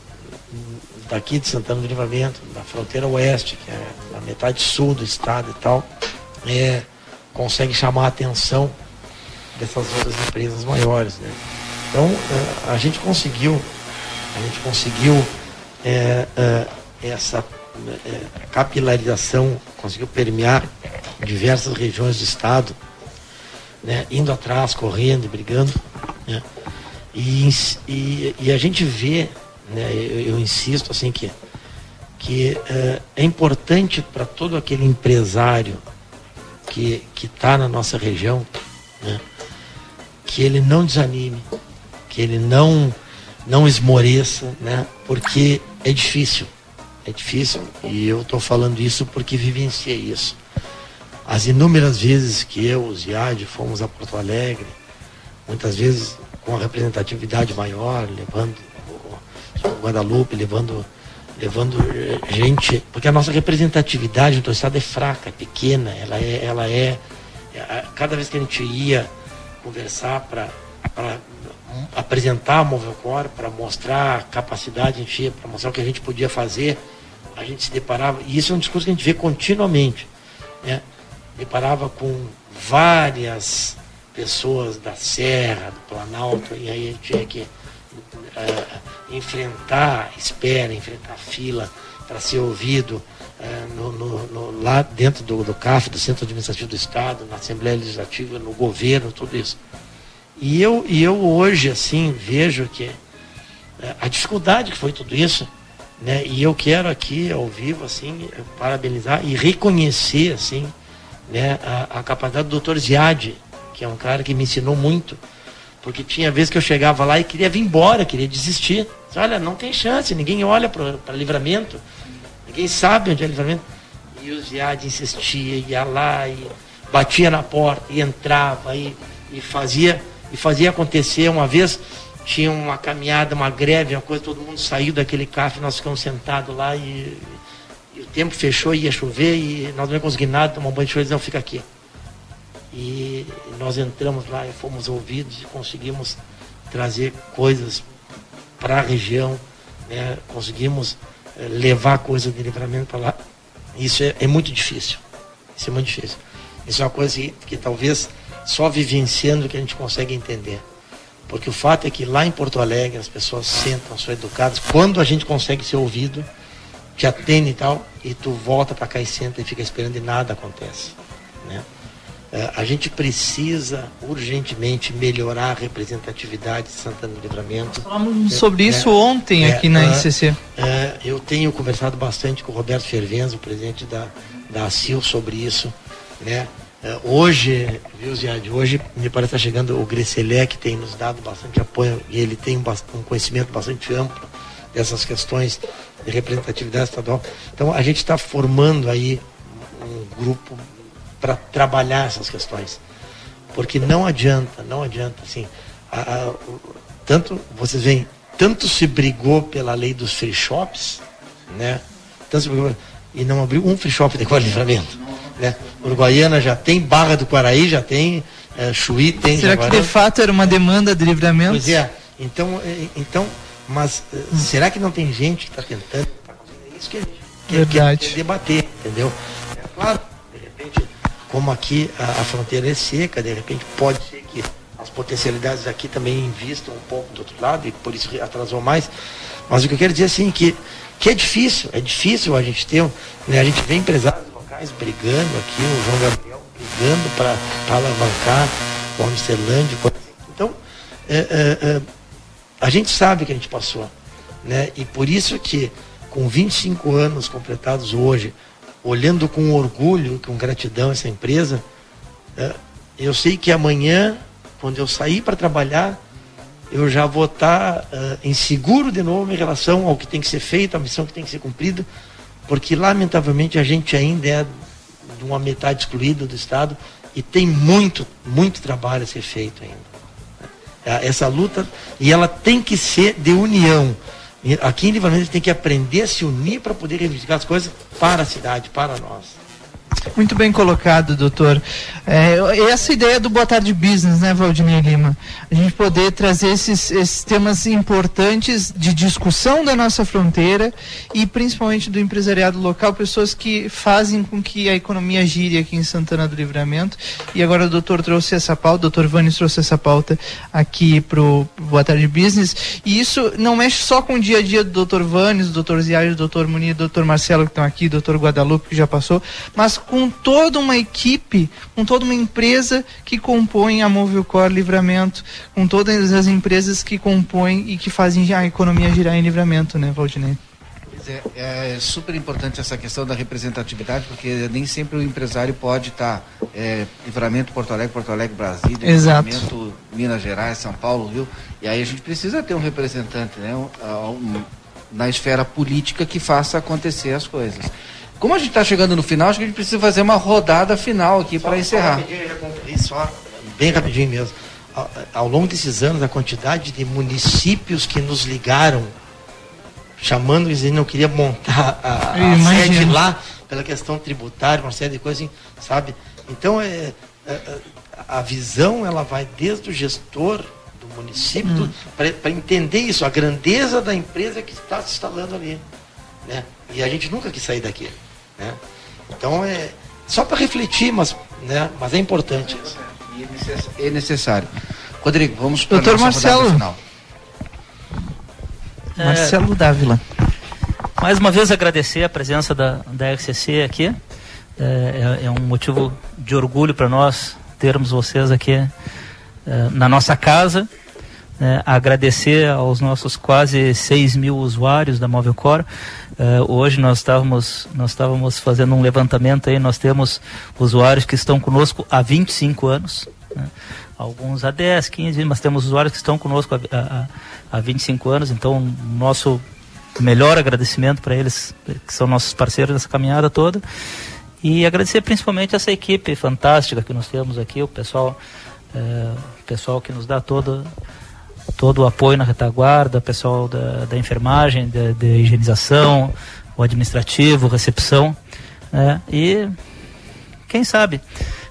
daqui de Santana do Livramento, da fronteira oeste, que é na metade sul do estado e tal, é, consegue chamar a atenção dessas outras empresas maiores. Né? Então, é, a gente conseguiu, a gente conseguiu é, é, essa é, capilarização, conseguiu permear diversas regiões do estado, né, indo atrás, correndo, brigando. Né, e, e, e, a gente vê, né, eu, eu insisto assim que, que é importante para todo aquele empresário que está na nossa região, né, que ele não desanime, que ele não, não esmoreça, né, porque é difícil é difícil e eu estou falando isso porque vivenciei isso. As inúmeras vezes que eu, o Ziad, fomos a Porto Alegre, muitas vezes com a representatividade maior, levando o Guadalupe, levando, levando eh, gente, porque a nossa representatividade no estado é fraca, é pequena, ela é, ela é, cada vez que a gente ia conversar para apresentar a Movecor, para mostrar a capacidade, para mostrar o que a gente podia fazer, a gente se deparava, e isso é um discurso que a gente vê continuamente, né? deparava com várias pessoas da Serra, do Planalto, e aí a gente tinha que uh, enfrentar espera, enfrentar fila para ser ouvido uh, no, no, no, lá dentro do, do CAF, do Centro Administrativo do Estado, na Assembleia Legislativa, no governo, tudo isso. E eu, e eu hoje, assim, vejo que uh, a dificuldade que foi tudo isso, né? E eu quero aqui, ao vivo, assim, parabenizar e reconhecer, assim, né, a, a capacidade do doutor Ziad, que é um cara que me ensinou muito. Porque tinha vezes que eu chegava lá e queria vir embora, queria desistir. Olha, não tem chance, ninguém olha para livramento, ninguém sabe onde é livramento. E o Ziad insistia, ia lá e batia na porta e entrava e, e fazia e fazia acontecer. Uma vez tinha uma caminhada, uma greve, uma coisa, todo mundo saiu daquele café, nós ficamos sentados lá e, e, o tempo fechou, ia chover e nós não conseguimos nada, tomar um banho de chuva, eles não fica aqui. E nós entramos lá e fomos ouvidos e conseguimos trazer coisas para a região, né? conseguimos eh, levar coisas de livramento para lá. Isso é, é, muito difícil. Isso é muito difícil. Isso é uma coisa que, que talvez só vivenciando que a gente consegue entender. Porque o fato é que lá em Porto Alegre as pessoas sentam, são educadas. Quando a gente consegue ser ouvido, te atende e tal, e tu volta para cá e senta e fica esperando e nada acontece. Né? É, a gente precisa urgentemente melhorar a representatividade de Santana do Livramento. Falamos sobre é, isso ontem é, aqui na é, ICC. É, eu tenho conversado bastante com o Roberto Fervenza, o presidente da, da ACIL, sobre isso. Né? É, hoje, viu, Ziad, hoje me parece que está chegando o Grecelé, que tem nos dado bastante apoio, e ele tem um, um conhecimento bastante amplo dessas questões de representatividade estadual. Então, a gente está formando aí um grupo para trabalhar essas questões. Porque não adianta, não adianta, assim, a, a, tanto, vocês veem, tanto se brigou pela lei dos free shops, né? Tanto se brigou, e não abriu um free shop de livramento né? Uruguaiana já tem, Barra do Quaraí já tem, é, Chuí tem. Será que de fato era uma demanda de livramento? Pois é. Então, é, então mas hum. será que não tem gente que está tentando? É isso que a gente quer, debater, entendeu? É claro, de repente, como aqui a, a, fronteira é seca, de repente pode ser que as potencialidades aqui também invistam um pouco do outro lado e por isso atrasou mais. Mas o que eu quero dizer assim que que é difícil, é difícil a gente ter, né, a gente vê empresários brigando aqui, o João Gabriel brigando para alavancar o Amsterlândia. Então, é, é, é, a gente sabe que a gente passou. Né? E por isso que, com 25 anos completados hoje, olhando com orgulho, com gratidão essa empresa, é, eu sei que amanhã, quando eu sair para trabalhar, eu já vou estar uh, inseguro de novo em relação ao que tem que ser feito, à missão que tem que ser cumprida, porque lamentavelmente a gente ainda é de uma metade excluída do Estado e tem muito, muito trabalho a ser feito ainda. É, essa luta, e ela tem que ser de união. Aqui em Livramento a gente tem que aprender a se unir para poder reivindicar as coisas para a cidade, para nós. Muito bem colocado, doutor. É, essa ideia do Boa Tarde Business, né, Valdinei Lima? A gente poder trazer esses, esses, temas importantes de discussão da nossa fronteira e principalmente do empresariado local, pessoas que fazem com que a economia gire aqui em Santana do Livramento. E agora o doutor trouxe essa pauta, o doutor Vanes trouxe essa pauta aqui para o Boa Tarde Business. E isso não mexe só com o dia a dia do doutor Vanes, do doutor Ziário, do doutor Munir, do doutor Marcelo que estão aqui, do doutor Guadalupe que já passou, mas com toda uma equipe, com toda uma empresa que compõe a Movilcor Livramento, com todas as empresas que compõem e que fazem a economia girar em Livramento, né, Valdinei? É, é, super importante essa questão da representatividade, porque nem sempre o empresário pode estar tá, é, livramento Porto Alegre, Porto Alegre, Brasília, Exato. livramento Minas Gerais, São Paulo, Rio. E aí a gente precisa ter um representante, né, um, um, na esfera política que faça acontecer as coisas. Como a gente está chegando no final, acho que a gente precisa fazer uma rodada final aqui para encerrar. Só, bem rapidinho mesmo. Ao, ao, longo desses anos, a quantidade de municípios que nos ligaram, chamando e não queria montar a, a sede lá pela questão tributária, uma série de coisas, assim, sabe? Então, é, é, a visão ela vai desde o gestor do município hum. para entender isso, a grandeza da empresa que está se instalando ali. Né? E a gente nunca quis sair daqui. Né? Então é só para refletir, mas, né, mas é importante. E é necessário. Rodrigo, vamos para Doutor Marcelo. Final. É, Marcelo Dávila. Mais uma vez agradecer a presença da, da RCC aqui. É, é, é um motivo de orgulho para nós termos vocês aqui é, na nossa casa. É, agradecer aos nossos quase 6 mil usuários da Movilcore. Uh, hoje nós estávamos, nós estávamos fazendo um levantamento aí, nós temos usuários que estão conosco há 25 anos, né? alguns há 10, 15, mas temos usuários que estão conosco há, há, há 25 anos, então nosso melhor agradecimento para eles, que são nossos parceiros nessa caminhada toda. E agradecer principalmente essa equipe fantástica que nós temos aqui, o pessoal, é, o pessoal que nos dá todo, todo o apoio na retaguarda, pessoal da, da enfermagem, da, da higienização, o administrativo, recepção, né? E quem sabe,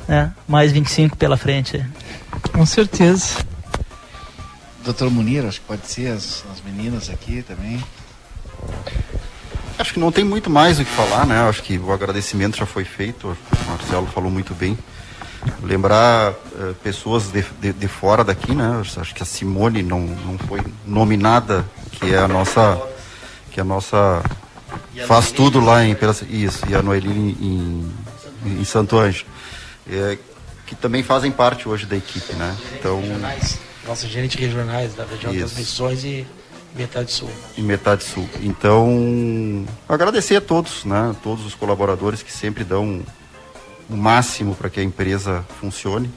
né? Mais 25 pela frente. Com certeza. Doutor Munir, acho que pode ser as, as meninas aqui também. Acho que não tem muito mais o que falar, né? Acho que o agradecimento já foi feito. O Marcelo falou muito bem. Lembrar uh, pessoas de, de, de, fora daqui, né? Acho que a Simone não, não foi nominada, que é a nossa. Que a nossa. faz tudo lá em Isso, e a Noeli em, em, em Santo Anjo. É, que também fazem parte hoje da equipe, né? Então. Nossos gerentes regionais da região isso. das missões e metade sul. E metade sul. Então, agradecer a todos, né? Todos os colaboradores que sempre dão o máximo para que a empresa funcione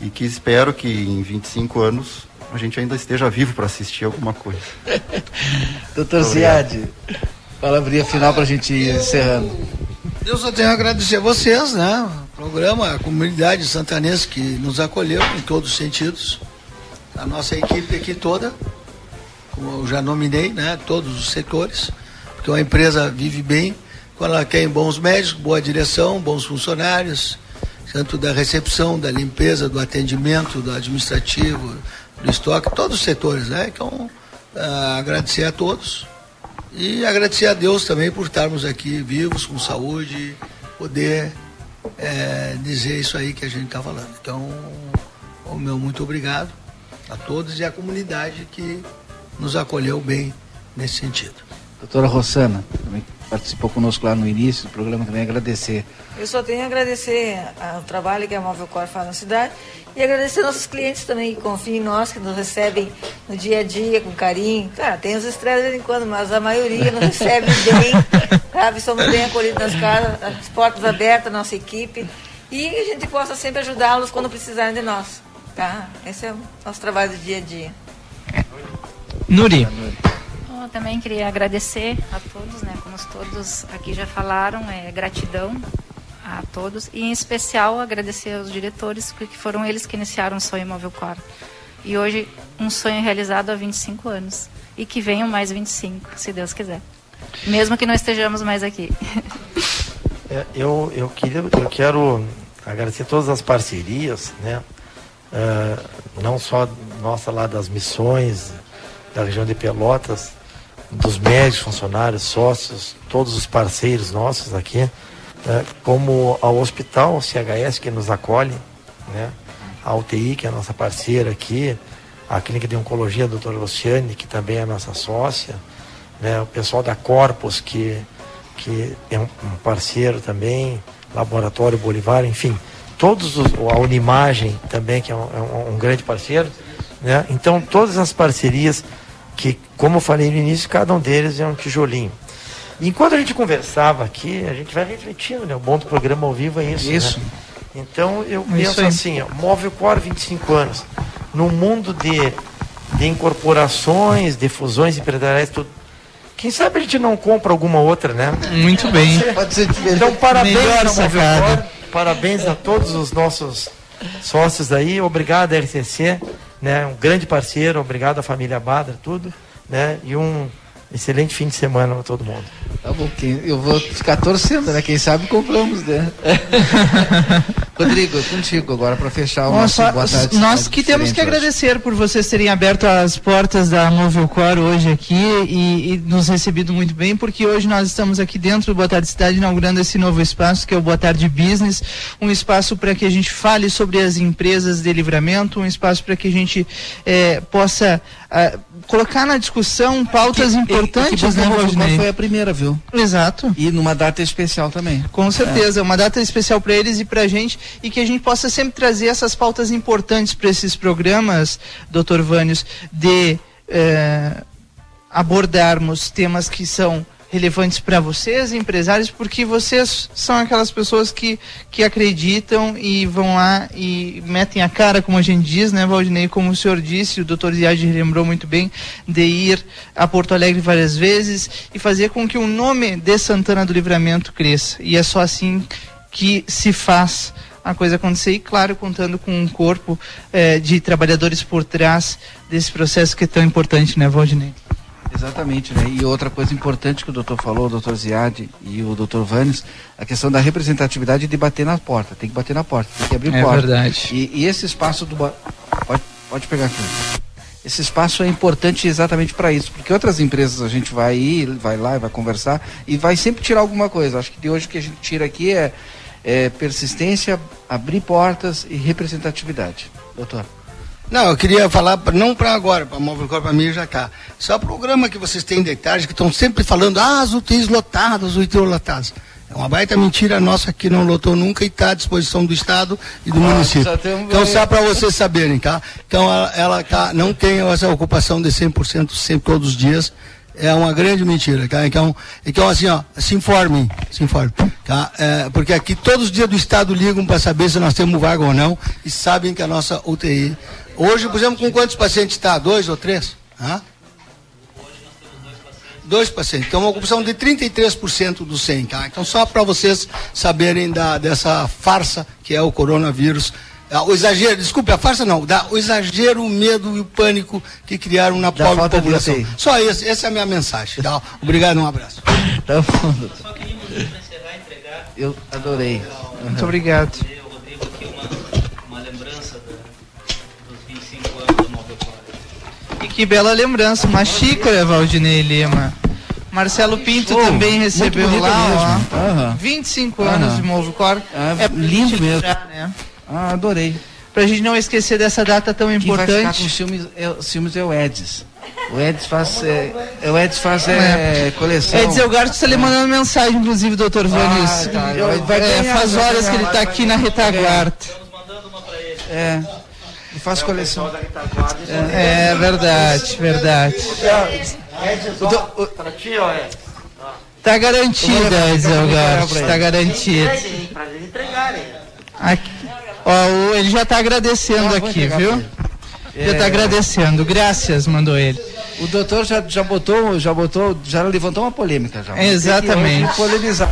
e que espero que em 25 anos a gente ainda esteja vivo para assistir alguma coisa. *laughs* Doutor Ziad, palavrinha final para a gente ir encerrando. Eu só tenho a agradecer a vocês, né? O programa, a comunidade santanense que nos acolheu em todos os sentidos. A nossa equipe aqui toda, como eu já nominei, né? Todos os setores, porque uma empresa vive bem quando ela quer bons médicos, boa direção, bons funcionários, tanto da recepção, da limpeza, do atendimento, do administrativo, do estoque, todos os setores, né? Então, uh, agradecer a todos e agradecer a Deus também por estarmos aqui vivos, com saúde, poder é, dizer isso aí que a gente está falando. Então, o meu muito obrigado a todos e à comunidade que nos acolheu bem nesse sentido. Doutora Rossana, também participou conosco lá no início do programa, também agradecer. Eu só tenho a agradecer o trabalho que a Móvel Cor faz na cidade e agradecer nossos clientes também que confiam em nós, que nos recebem no dia a dia com carinho. Claro, tem os estresses de vez em quando, mas a maioria nos recebe *laughs* bem, sabe? Somos bem acolhidos nas casas, as portas abertas, nossa equipe. E a gente possa sempre ajudá-los quando precisarem de nós, tá? Esse é o nosso trabalho do dia a dia. Nuri. Eu também queria agradecer a todos, né? Como todos aqui já falaram, é gratidão a todos e em especial agradecer aos diretores porque foram eles que iniciaram o sonho Imóvel Cor. E hoje um sonho realizado há 25 anos e que venham mais 25, se Deus quiser. Mesmo que não estejamos mais aqui. É, eu, eu, queria, eu quero agradecer todas as parcerias, né? Uh, não só nossa lá das missões, da região de Pelotas, dos médicos, funcionários, sócios, todos os parceiros nossos aqui, uh, como ao hospital, CHS que nos acolhe, né? a UTI, que é a nossa parceira aqui, a Clínica de Oncologia, a doutora Luciane, que também é nossa sócia, né? o pessoal da Corpus, que, que é um parceiro também, Laboratório Bolivar, enfim, todos os, a Unimagem também, que é um, é um grande parceiro, né? Então, todas as parcerias que, como eu falei no início, cada um deles é um tijolinho. Enquanto a gente conversava aqui, a gente vai refletindo, né? O bom do programa ao vivo é isso. Isso. Né? Então, eu É isso penso aí. assim, ó, Móvel Core 25 anos, num mundo de, de incorporações, de fusões empresariais, tudo. Quem sabe a gente não compra alguma outra, né? Muito bem. Pode ser diferente. Então, parabéns Melhor ao Móvel. Core, parabéns a todos os nossos sócios aí, obrigado RCC, né? Um grande parceiro, obrigado à família Badra, tudo, né? E um excelente fim de semana para todo mundo. Tá bom, eu vou ficar torcendo, né? Quem sabe compramos, né? *laughs* Rodrigo, contigo agora para fechar o nosso Nossa, boa tarde. nós que temos que hoje. agradecer por vocês terem aberto as portas da Movilcor hoje aqui e, e nos recebido muito bem, porque hoje nós estamos aqui dentro do Boa Tarde Cidade inaugurando esse novo espaço que é o Boa Tarde Business, um espaço para que a gente fale sobre as empresas de livramento, um espaço para que a gente eh, possa ah, colocar na discussão pautas importantes, que que né, Valdinei? foi a primeira, viu? Exato. E numa data especial também. Com certeza, é uma data especial para eles e para a gente e que a gente possa sempre trazer essas pautas importantes para esses programas, Dr. Vânios, de eh, abordarmos temas que são relevantes para vocês, empresários, porque vocês são aquelas pessoas que, que acreditam e vão lá e metem a cara, como a gente diz, né, Valdinei? Como o senhor disse, o doutor Ziad lembrou muito bem, de ir a Porto Alegre várias vezes e fazer com que o nome de Santana do Livramento cresça. E é só assim que se faz a coisa acontecer e claro contando com um corpo eh, de trabalhadores por trás desse processo que é tão importante, né, Valdinei? Exatamente, né? E outra coisa importante que o doutor falou, o doutor Ziad e o doutor Vanes, a questão da representatividade de bater na porta. Tem que bater na porta, tem que abrir É porta. verdade. E, e esse espaço do. Pode, pode pegar aqui. Esse espaço é importante exatamente para isso, porque outras empresas a gente vai ir, vai lá, e vai conversar e vai sempre tirar alguma coisa. Acho que de hoje o que a gente tira aqui é, é persistência, abrir portas e representatividade. Doutor. Não, eu queria falar, não para agora, para Móvel Corp, para mim já cá. Só o programa que vocês têm de tarde, que estão sempre falando, ah, as UTIs lotadas, as UTIs lotadas. É uma baita mentira nossa que não lotou nunca e está à disposição do Estado e do Ah, município. Então, só para vocês saberem, tá? Então, ela, ela tá, não tem essa ocupação de 100% sempre, todos os dias. É uma grande mentira, tá? Então, então assim, ó, se informem, se informem, tá? É, porque aqui todos os dias do Estado ligam para saber se nós temos vaga ou não e sabem que a nossa UTI... Hoje, por exemplo, com quantos pacientes está? Dois ou três? Hã? Dois pacientes. Então, uma ocupação de 33% do 100, tá? Então, só para vocês saberem da, dessa farsa que é o coronavírus. Ah, O exagero, desculpe, a farsa não, da, o exagero, o medo e o pânico que criaram na Da pobre população. Só esse, essa é a minha mensagem. Tá? Obrigado, um abraço. Tá bom. Eu adorei. Muito obrigado. Que bela lembrança, uma xícara, Valdinei Lima. Marcelo Pinto Oh, também recebeu lá, mesmo. ó. Aham. 25 Aham. anos de Movicor. Ah, é pra lindo mesmo. lembrar, né? Ah, adorei. Pra gente não esquecer dessa data tão Quem vai ficar com importante. ciúmes é, ciúmes é o Eds. O Eds faz, é, é, o Eds faz é, coleção. É dizer, o Garto está lhe mandando mensagem, inclusive, doutor tá. Eu- Vai- vai é, faz horas que ele está aqui na retaguarda. É. E faz coleção. É verdade, verdade. Ti, ó, é. Tá garantido, Edsel Garto, tá garantido. Para eles entregarem. Aqui. Ó, ele já está agradecendo Ah, aqui, viu? ele. É. agradecendo. Graças, mandou ele. O doutor já, já botou, já botou, já levantou uma polêmica já. Exatamente. Polemizar.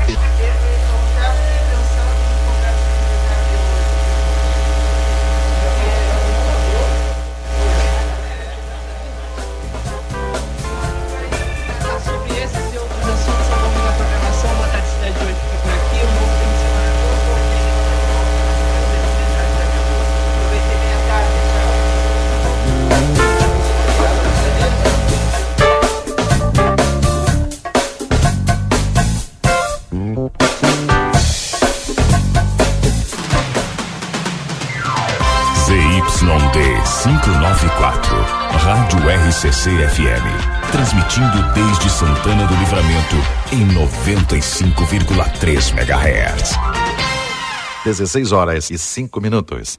RCC FM. Transmitindo desde Santana do Livramento em 95,3 MHz. 16 horas e 5 minutos.